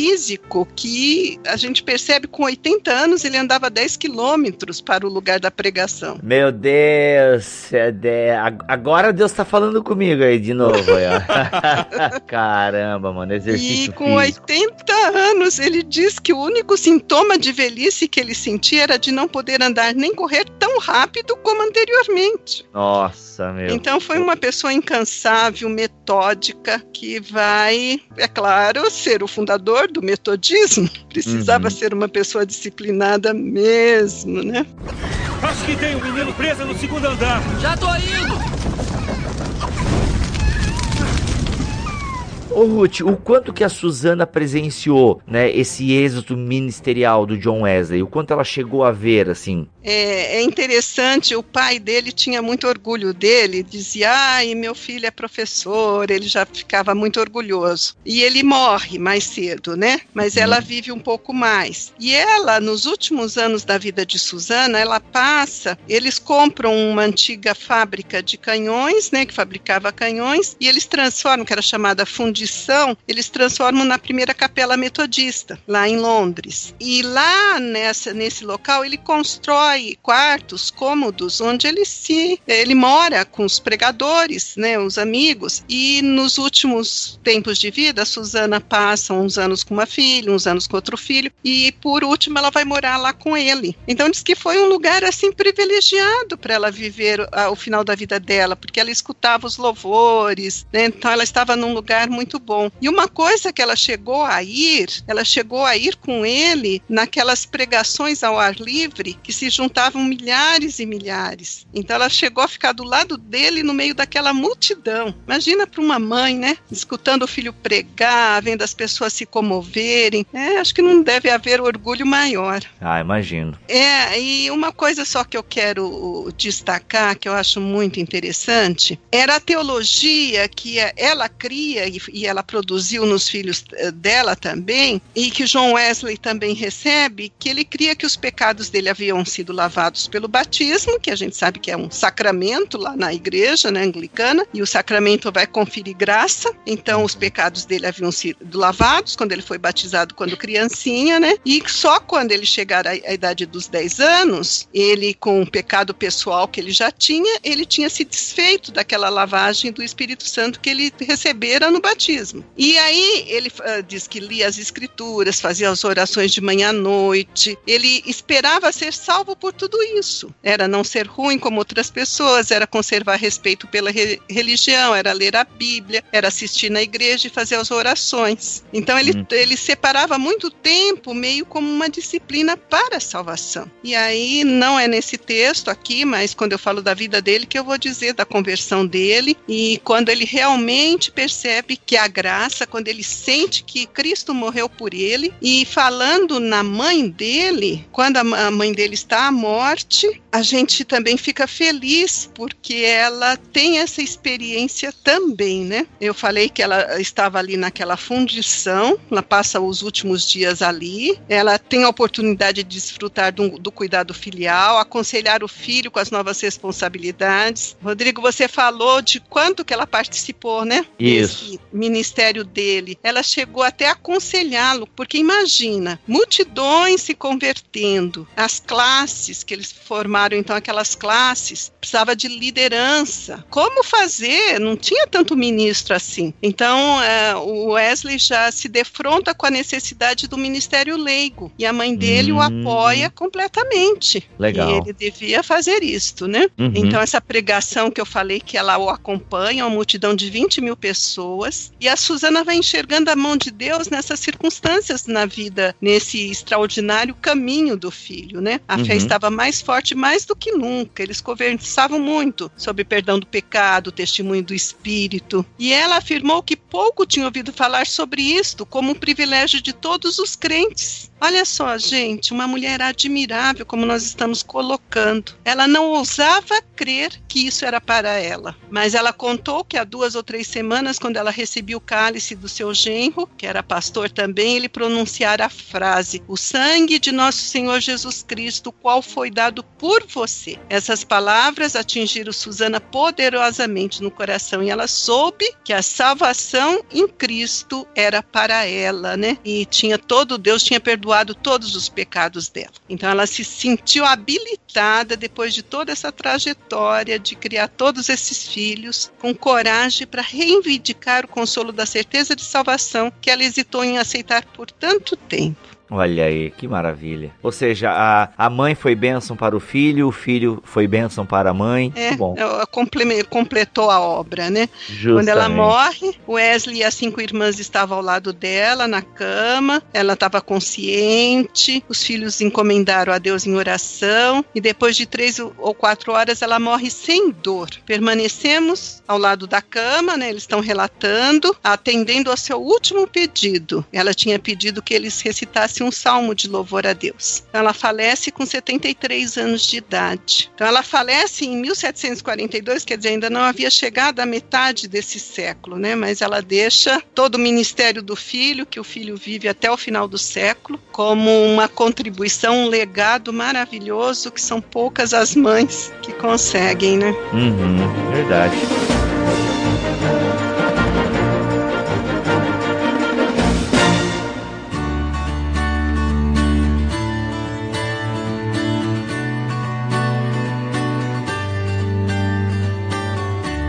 que a gente percebe com 80 anos ele andava 10 quilômetros para o lugar da pregação. Meu Deus, é agora Deus tá falando comigo aí de novo. Aí. Caramba, mano, exercício E com físico. 80 anos, ele diz que o único sintoma de velhice que ele sentia era de não poder andar nem correr tão rápido como anteriormente. Nossa, meu. Então foi uma pessoa incansável, metódica, que vai, é claro, ser o fundador do metodismo. Precisava Uhum. ser uma pessoa disciplinada mesmo, né? Acho que tem um menino preso no segundo andar. Já tô indo! Ô Ruth, o quanto que a Suzana presenciou, né, esse êxito ministerial do John Wesley? O quanto ela chegou a ver, assim? É, é interessante, o pai dele tinha muito orgulho dele, dizia, ai, meu filho é professor, ele já ficava muito orgulhoso. E ele morre mais cedo, né? Mas ela vive um pouco mais. E ela, nos últimos anos da vida de Suzana, ela passa, eles compram uma antiga fábrica de canhões, né, que fabricava canhões, e eles transformam, que era chamada eles transformam na primeira capela metodista, lá em Londres. E lá nessa, nesse local ele constrói quartos, cômodos, onde ele se ele mora com os pregadores, né, os amigos. E nos últimos tempos de vida, a Suzana passa uns anos com uma filha, uns anos com outro filho, e por último ela vai morar lá com ele. Então diz que foi um lugar assim privilegiado para ela viver ah, o final da vida dela, porque ela escutava os louvores, né, então ela estava num lugar muito bom. E uma coisa que ela chegou a ir, ela chegou a ir com ele naquelas pregações ao ar livre que se juntavam milhares e milhares. Então ela chegou a ficar do lado dele no meio daquela multidão. Imagina para uma mãe, né? Escutando o filho pregar, vendo as pessoas se comoverem. É, acho que não deve haver orgulho maior. Ah, imagino. É, e uma coisa só que eu quero destacar, que eu acho muito interessante, era a teologia que ela cria e, e ela produziu nos filhos eh, dela também, e que John Wesley também recebe, que ele cria que os pecados dele haviam sido lavados pelo batismo, que a gente sabe que é um sacramento lá na igreja né, anglicana, e o sacramento vai conferir graça, então os pecados dele haviam sido lavados quando ele foi batizado quando criancinha, né? E só quando ele chegar à, à idade dos 10 anos, ele, com o pecado pessoal que ele já tinha, ele tinha se desfeito daquela lavagem do Espírito Santo que ele recebera no batismo. E aí ele uh, diz que lia as escrituras, fazia as orações de manhã à noite, ele esperava ser salvo por tudo isso. Era não ser ruim como outras pessoas, era conservar respeito pela re religião, era ler a Bíblia, era assistir na igreja e fazer as orações. Então ele, Hum. ele separava muito tempo meio como uma disciplina para a salvação. E aí não é nesse texto aqui, mas quando eu falo da vida dele que eu vou dizer da conversão dele e quando ele realmente percebe que a graça, quando ele sente que Cristo morreu por ele e falando na mãe dele, quando a mãe dele está à morte, a gente também fica feliz porque ela tem essa experiência também, né? Eu falei que ela estava ali naquela fundição, ela passa os últimos dias ali, ela tem a oportunidade de desfrutar do, do cuidado filial, aconselhar o filho com as novas responsabilidades. Rodrigo, você falou de quanto que ela participou, né? Isso. Desse ministério dele. Ela chegou até a aconselhá-lo, porque imagina, multidões se convertendo, as classes que eles formaram, então aquelas classes, precisava de liderança. Como fazer? Não tinha tanto ministro assim. Então, é, o Wesley já se defronta com a necessidade do ministério leigo, e a mãe dele hum. o apoia completamente. Legal. E ele devia fazer isto, né? Uhum. Então, essa pregação que eu falei que ela o acompanha, uma multidão de 20 mil pessoas, e a Suzana vai enxergando a mão de Deus nessas circunstâncias na vida, nesse extraordinário caminho do filho, né? A uhum. fé estava mais forte mais do que nunca. Eles conversavam muito sobre perdão do pecado, testemunho do Espírito, e ela afirmou que pouco tinha ouvido falar sobre isto como um privilégio de todos os crentes. Olha só, gente, uma mulher admirável, como nós estamos colocando. Ela não ousava crer que isso era para ela, mas ela contou que há duas ou três semanas, quando ela recebia o cálice do seu genro, que era pastor também, ele pronunciara a frase: O sangue de nosso Senhor Jesus Cristo, qual foi dado por você. Essas palavras atingiram Susana poderosamente no coração e ela soube que a salvação em Cristo era para ela, né? E tinha todo, Deus tinha perdoado perdoado todos os pecados dela. Então ela se sentiu habilitada depois de toda essa trajetória de criar todos esses filhos com coragem para reivindicar o consolo da certeza de salvação que ela hesitou em aceitar por tanto tempo. Olha aí, que maravilha. Ou seja, a, a mãe foi bênção para o filho, o filho foi bênção para a mãe. É, bom. completou a obra, né? Justamente. Quando ela morre, Wesley e as cinco irmãs estavam ao lado dela, na cama, ela estava consciente, os filhos encomendaram a Deus em oração, e depois de três ou quatro horas ela morre sem dor. Permanecemos ao lado da cama, né? Eles estão relatando, atendendo ao seu último pedido. Ela tinha pedido que eles recitassem um salmo de louvor a Deus. Ela falece com 73 anos de idade. Então ela falece em 1742, quer dizer, ainda não havia chegado à metade desse século, né? Mas ela deixa todo o ministério do filho, que o filho vive até o final do século, como uma contribuição, um legado maravilhoso que são poucas as mães que conseguem, né? Uhum, verdade.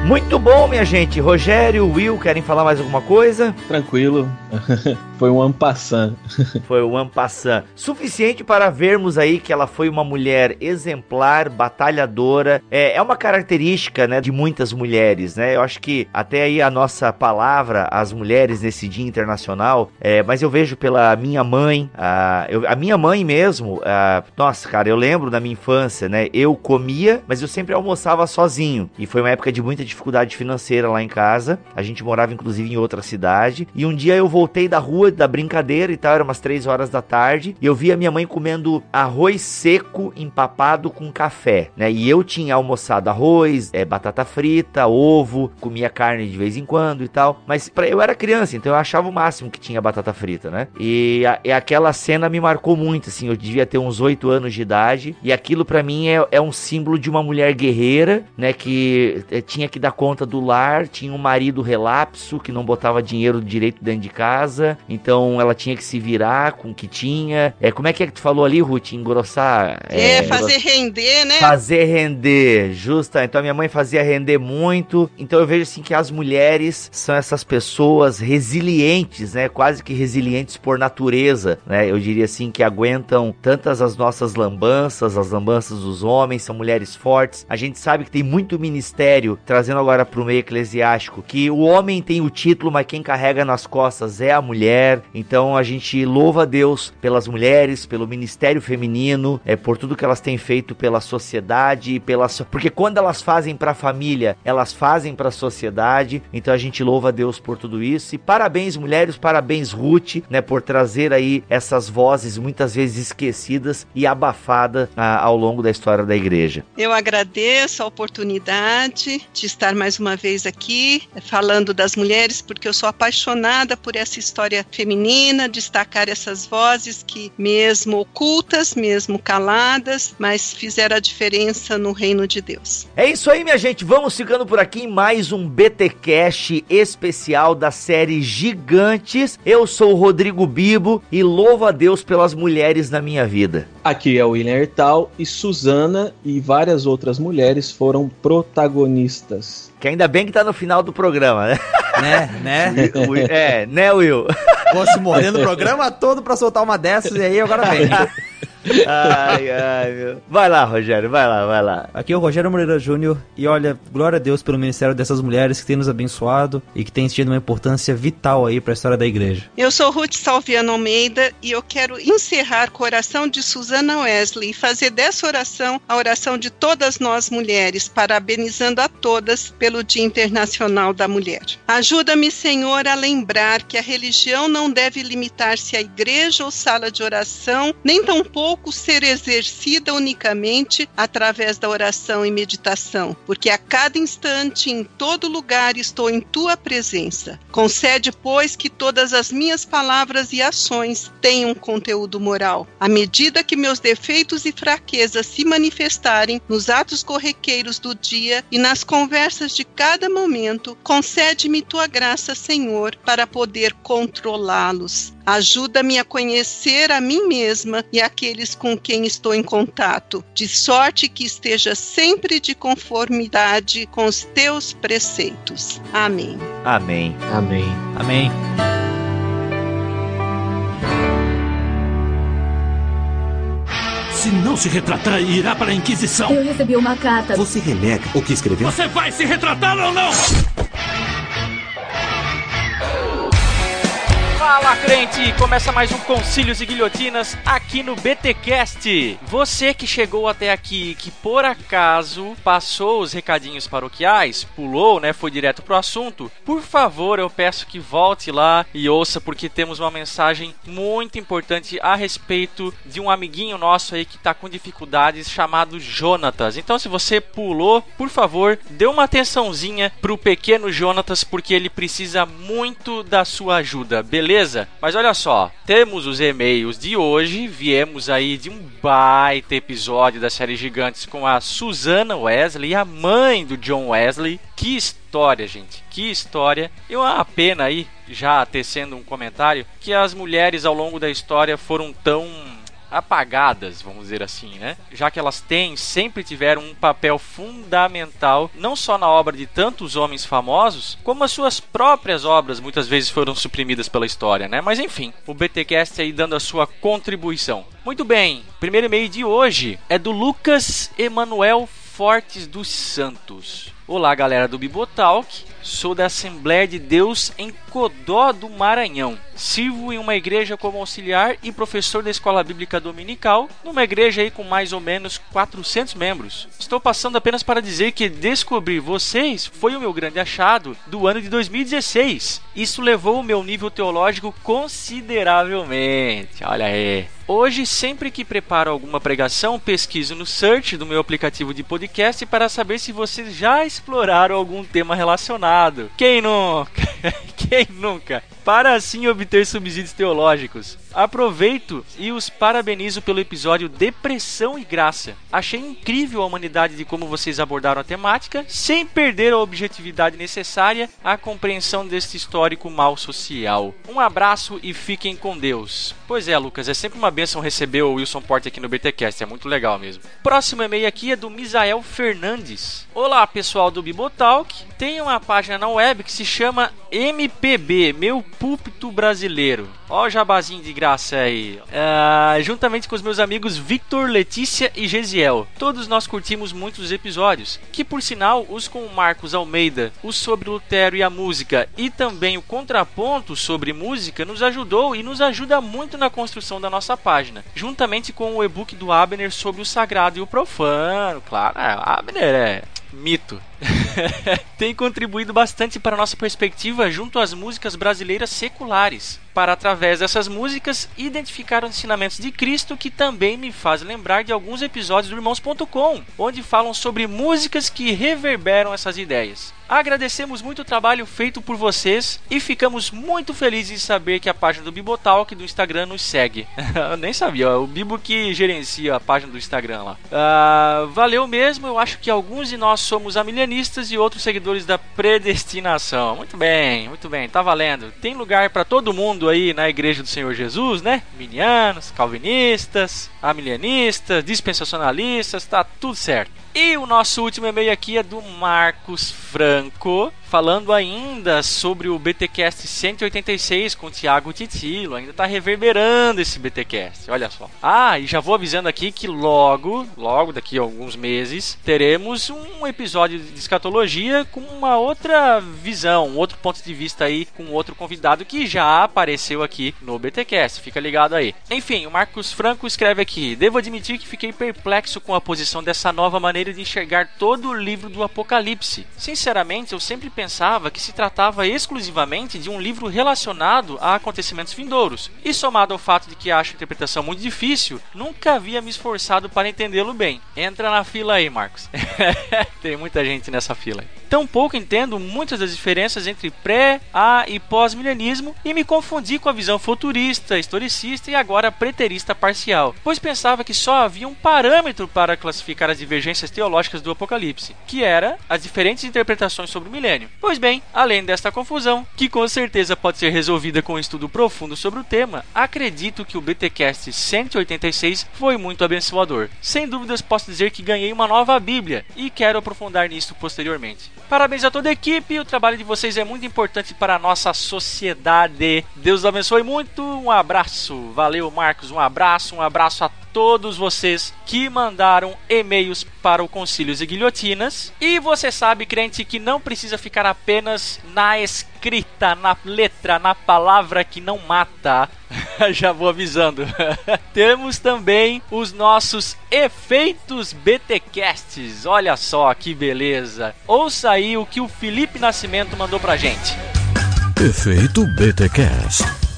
Muito bom, minha gente. Rogério, Will, querem falar mais alguma coisa? Tranquilo. foi um ampassan. foi um ampassan. Suficiente para vermos aí que ela foi uma mulher exemplar, batalhadora. É, é uma característica, né, de muitas mulheres, né? Eu acho que até aí a nossa palavra, as mulheres nesse dia internacional, é, mas eu vejo pela minha mãe, a, eu, a minha mãe mesmo, a, nossa, cara, eu lembro da minha infância, né? Eu comia, mas eu sempre almoçava sozinho. E foi uma época de muita dificuldade dificuldade financeira lá em casa. A gente morava inclusive em outra cidade. E um dia eu voltei da rua, da brincadeira e tal, era umas 3 horas da tarde. E eu vi a minha mãe comendo arroz seco empapado com café, né? E eu tinha almoçado arroz, é, batata frita, ovo, comia carne de vez em quando e tal. Mas pra, eu era criança, então eu achava o máximo que tinha batata frita, né? E, a, e aquela cena me marcou muito, assim. Eu devia ter uns 8 anos de idade. E aquilo para mim é, é um símbolo de uma mulher guerreira, né? Que é, tinha que dar conta do lar, tinha um marido relapso que não botava dinheiro direito dentro de casa, então ela tinha que se virar com o que tinha. É, como é que é que tu falou ali, Ruth? Engrossar? É, é fazer render, né? Fazer render, justa. Então a minha mãe fazia render muito. Então eu vejo assim que as mulheres são essas pessoas resilientes, né? Quase que resilientes por natureza, né? Eu diria assim que aguentam tantas as nossas lambanças, as lambanças dos homens, são mulheres fortes. A gente sabe que tem muito ministério trazendo agora pro meio eclesiástico, que o homem tem o título, mas quem carrega nas costas é a mulher. Então a gente louva a Deus pelas mulheres, pelo ministério feminino, é por tudo que elas têm feito pela sociedade, pela porque quando elas fazem para a família, elas fazem para a sociedade. Então a gente louva a Deus por tudo isso. E parabéns mulheres, parabéns Ruth, né, por trazer aí essas vozes muitas vezes esquecidas e abafadas ah, ao longo da história da igreja. Eu agradeço a oportunidade de estar estar mais uma vez aqui falando das mulheres, porque eu sou apaixonada por essa história feminina, destacar essas vozes que, mesmo ocultas, mesmo caladas, mas fizeram a diferença no reino de Deus. É isso aí, minha gente. Vamos ficando por aqui em mais um BT Cash especial da série Gigantes. Eu sou o Rodrigo Bibo e louvo a Deus pelas mulheres na minha vida. Aqui é o William Ertal e Suzana e várias outras mulheres foram protagonistas. Que ainda bem que tá no final do programa, né? Né, né? é, né, Will? Fosse mordendo o programa todo pra soltar uma dessas e aí agora vem. ai, ai, meu. Vai lá, Rogério, vai lá, vai lá. Aqui é o Rogério Moreira Júnior e olha, glória a Deus pelo ministério dessas mulheres que tem nos abençoado e que tem tido uma importância vital aí para a história da igreja. Eu sou Ruth Salviano Almeida e eu quero encerrar com a oração de Susana Wesley e fazer dessa oração a oração de todas nós mulheres, parabenizando a todas pelo Dia Internacional da Mulher. Ajuda-me, Senhor, a lembrar que a religião não deve limitar-se à igreja ou sala de oração, nem tampouco pouco ser exercida unicamente através da oração e meditação, porque a cada instante, em todo lugar, estou em tua presença. Concede, pois, que todas as minhas palavras e ações tenham conteúdo moral. À medida que meus defeitos e fraquezas se manifestarem nos atos corriqueiros do dia e nas conversas de cada momento, concede-me tua graça, Senhor, para poder controlá-los. Ajuda-me a conhecer a mim mesma e aqueles com quem estou em contato, de sorte que esteja sempre de conformidade com os teus preceitos. Amém. Amém. Amém. Amém. Se não se retratar, irá para a Inquisição. Eu recebi uma carta. Você renega o que escreveu? Você vai se retratar ou não? Fala crente! Começa mais um Concílios e Guilhotinas aqui no BTcast. Você que chegou até aqui, que por acaso passou os recadinhos paroquiais, pulou, né, foi direto pro assunto, por favor, eu peço que volte lá e ouça porque temos uma mensagem muito importante a respeito de um amiguinho nosso aí que tá com dificuldades chamado Jonatas. Então, se você pulou, por favor, dê uma atençãozinha pro pequeno Jonatas porque ele precisa muito da sua ajuda, beleza? Mas olha só, temos os e-mails de hoje, viemos aí de um baita episódio da série Gigantes com a Susana Wesley, a mãe do John Wesley. Que história, gente, que história. E uma pena aí, já tecendo um comentário, que as mulheres ao longo da história foram tão apagadas, vamos dizer assim, né? Já que elas têm, sempre tiveram um papel fundamental, não só na obra de tantos homens famosos, como as suas próprias obras muitas vezes foram suprimidas pela história, né? Mas enfim, o BTcast aí dando a sua contribuição. Muito bem, primeiro e-mail de hoje é do Lucas Emanuel Fortes dos Santos. Olá, galera do Bibotalk. Sou da Assembleia de Deus em Codó do Maranhão. Sirvo em uma igreja como auxiliar e professor da escola bíblica dominical, numa igreja aí com mais ou menos 400 membros. Estou passando apenas para dizer que descobrir vocês foi o meu grande achado do ano de 2016. Isso levou o meu nível teológico consideravelmente. Olha aí. Hoje, sempre que preparo alguma pregação, pesquiso no search do meu aplicativo de podcast para saber se vocês já exploraram algum tema relacionado. Quem nunca? Quem nunca? Para assim obter subsídios teológicos. Aproveito e os parabenizo pelo episódio Depressão e Graça. Achei incrível a humanidade de como vocês abordaram a temática, sem perder a objetividade necessária à compreensão deste histórico mal social. Um abraço e fiquem com Deus. Pois é, Lucas, é sempre uma bênção receber o Wilson Porte aqui no BTcast, é muito legal mesmo. Próximo e-mail aqui é do Misael Fernandes. Olá, pessoal do Bibotalk. Tem uma página na web que se chama MPB, Meu Púlpito Brasileiro. Ó o jabazinho de graça aí. Uh, juntamente com os meus amigos Victor, Letícia e Gesiel. Todos nós curtimos muitos episódios, que por sinal, os com o Marcos Almeida, os sobre Lutero e a música, e também o contraponto sobre música, nos ajudou e nos ajuda muito na construção da nossa página. Juntamente com o e-book do Abner sobre o sagrado e o profano. Claro, é, Abner é mito. tem contribuído bastante para a nossa perspectiva junto às músicas brasileiras seculares para, através dessas músicas, identificar os ensinamentos de Cristo, que também me faz lembrar de alguns episódios do Irmãos.com, onde falam sobre músicas que reverberam essas ideias. Agradecemos muito o trabalho feito por vocês e ficamos muito felizes em saber que a página do Bibotalk do Instagram nos segue. eu nem sabia, o Bibo que gerencia a página do Instagram lá. Uh, valeu mesmo, eu acho que alguns de nós somos amilianistas e outros seguidores da predestinação. Muito bem, muito bem, tá valendo. Tem lugar para todo mundo aí na Igreja do Senhor Jesus, né? Minianos, calvinistas, amilianistas, dispensacionalistas, tá tudo certo. E o nosso último e-mail aqui é do Marcos Franco, falando ainda sobre o BTcast 186 com o Thiago Titilo. Ainda tá reverberando esse BTcast, olha só. Ah, e já vou avisando aqui que logo, logo daqui a alguns meses, teremos um episódio de escatologia com uma outra visão, um outro ponto de vista aí, com outro convidado que já apareceu aqui no BTcast. Fica ligado aí. Enfim, o Marcos Franco escreve aqui: Devo admitir que fiquei perplexo com a posição dessa nova maneira maneira de enxergar todo o livro do Apocalipse. Sinceramente, eu sempre pensava que se tratava exclusivamente de um livro relacionado a acontecimentos vindouros, e somado ao fato de que acho a interpretação muito difícil, nunca havia me esforçado para entendê-lo bem. Entra na fila aí, Marcos. Tem muita gente nessa fila. Tampouco entendo muitas das diferenças entre pré, a e pós-milenismo e me confundi com a visão futurista, historicista e agora preterista parcial, pois pensava que só havia um parâmetro para classificar as divergências teológicas do Apocalipse, que era as diferentes interpretações sobre o milênio. Pois bem, além desta confusão, que com certeza pode ser resolvida com um estudo profundo sobre o tema, acredito que o BTcast 186 foi muito abençoador. Sem dúvidas posso dizer que ganhei uma nova Bíblia e quero aprofundar nisso posteriormente. Parabéns a toda a equipe, o trabalho de vocês é muito importante para a nossa sociedade. Deus abençoe muito, um abraço. Valeu, Marcos, um abraço, um abraço a todos vocês que mandaram e-mails para o Concílios e Guilhotinas. E você sabe, crente, que não precisa ficar apenas na escrita, na letra, na palavra que não mata. Já vou avisando. Temos também os nossos efeitos BTcasts. Olha só que beleza. Ouça aí o que o Felipe Nascimento mandou pra gente. Efeito BTcast.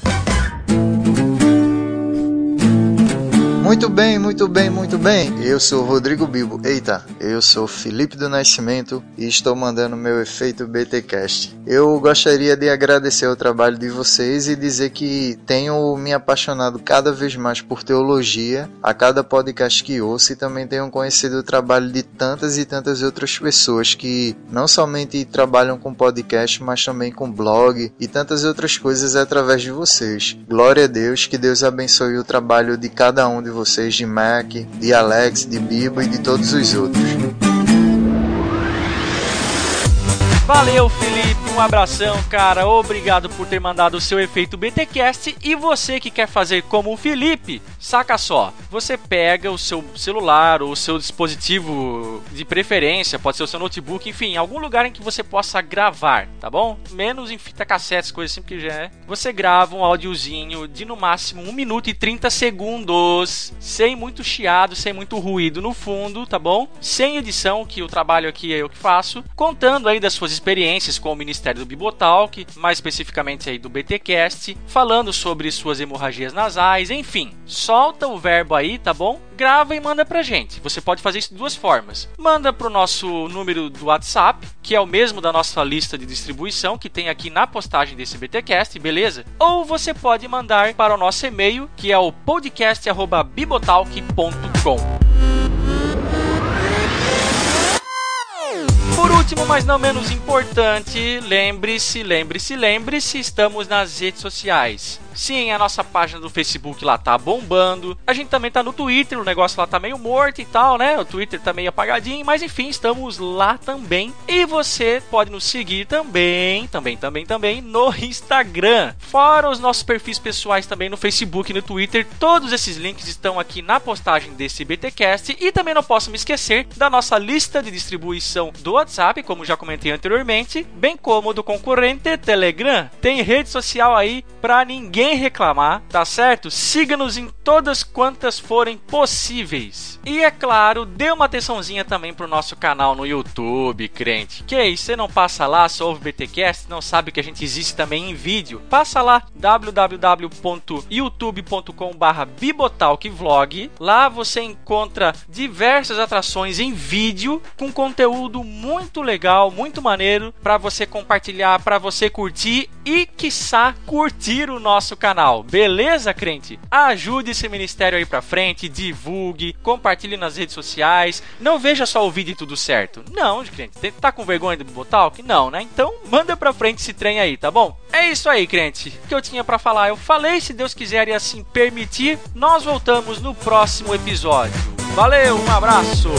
Muito bem, muito bem, muito bem. Eu sou Rodrigo Bibo. Eita, eu sou Felipe do Nascimento e estou mandando meu efeito BTcast. Eu gostaria de agradecer o trabalho de vocês e dizer que tenho me apaixonado cada vez mais por teologia a cada podcast que ouço e também tenho conhecido o trabalho de tantas e tantas outras pessoas que não somente trabalham com podcast, mas também com blog e tantas outras coisas através de vocês. Glória a Deus, que Deus abençoe o trabalho de cada um de vocês de Mac, de Alex, de Bibo e de todos os outros. Valeu, Felipe. Um abração, cara. Obrigado por ter mandado o seu efeito BTcast. E você que quer fazer como o Felipe, saca só. Você pega o seu celular ou o seu dispositivo de preferência, pode ser o seu notebook, enfim, algum lugar em que você possa gravar, tá bom? Menos em fita cassete, coisa assim que já é. Você grava um áudiozinho de no máximo 1 minuto e 30 segundos, sem muito chiado, sem muito ruído no fundo, tá bom? Sem edição, que o trabalho aqui é eu que faço, contando aí das suas experiências com o Ministério do Bibotalk, mais especificamente aí do BTcast, falando sobre suas hemorragias nasais, enfim. Solta o verbo aí, tá bom? Grava e manda pra gente. Você pode fazer isso de duas formas. Manda pro nosso número do WhatsApp, que é o mesmo da nossa lista de distribuição que tem aqui na postagem desse BTcast, beleza? Ou você pode mandar para o nosso e-mail, que é o podcast@bibotalk.com. Por último, mas não menos importante, lembre-se, lembre-se, lembre-se, estamos nas redes sociais. Sim, a nossa página do Facebook lá tá bombando. A gente também tá no Twitter, o negócio lá tá meio morto e tal, né? O Twitter tá meio apagadinho, mas enfim, estamos lá também. E você pode nos seguir também, também, também, também no Instagram. Fora os nossos perfis pessoais também no Facebook e no Twitter. Todos esses links estão aqui na postagem desse BTcast e também não posso me esquecer da nossa lista de distribuição do WhatsApp, como já comentei anteriormente, bem como do concorrente Telegram. Tem rede social aí pra ninguém reclamar, tá certo? Siga-nos em todas quantas forem possíveis. E é claro, dê uma atençãozinha também pro nosso canal no YouTube, crente. Que aí, você não passa lá, só ouve BTcast, não sabe que a gente existe também em vídeo? Passa lá www.youtube.com/bibotalkvlog. Lá você encontra diversas atrações em vídeo com conteúdo muito legal, muito maneiro para você compartilhar, para você curtir e quiçá curtir o nosso canal. Beleza, crente? Ajude esse ministério aí para frente, divulgue, compartilhe nas redes sociais. Não veja só o vídeo e tudo certo. Não, crente. Tá com vergonha do Bibotalk? Não, né? Então manda pra frente esse trem aí, tá bom? É isso aí, crente. O que eu tinha para falar, eu falei. Se Deus quiser e assim permitir, nós voltamos no próximo episódio. Valeu, um abraço!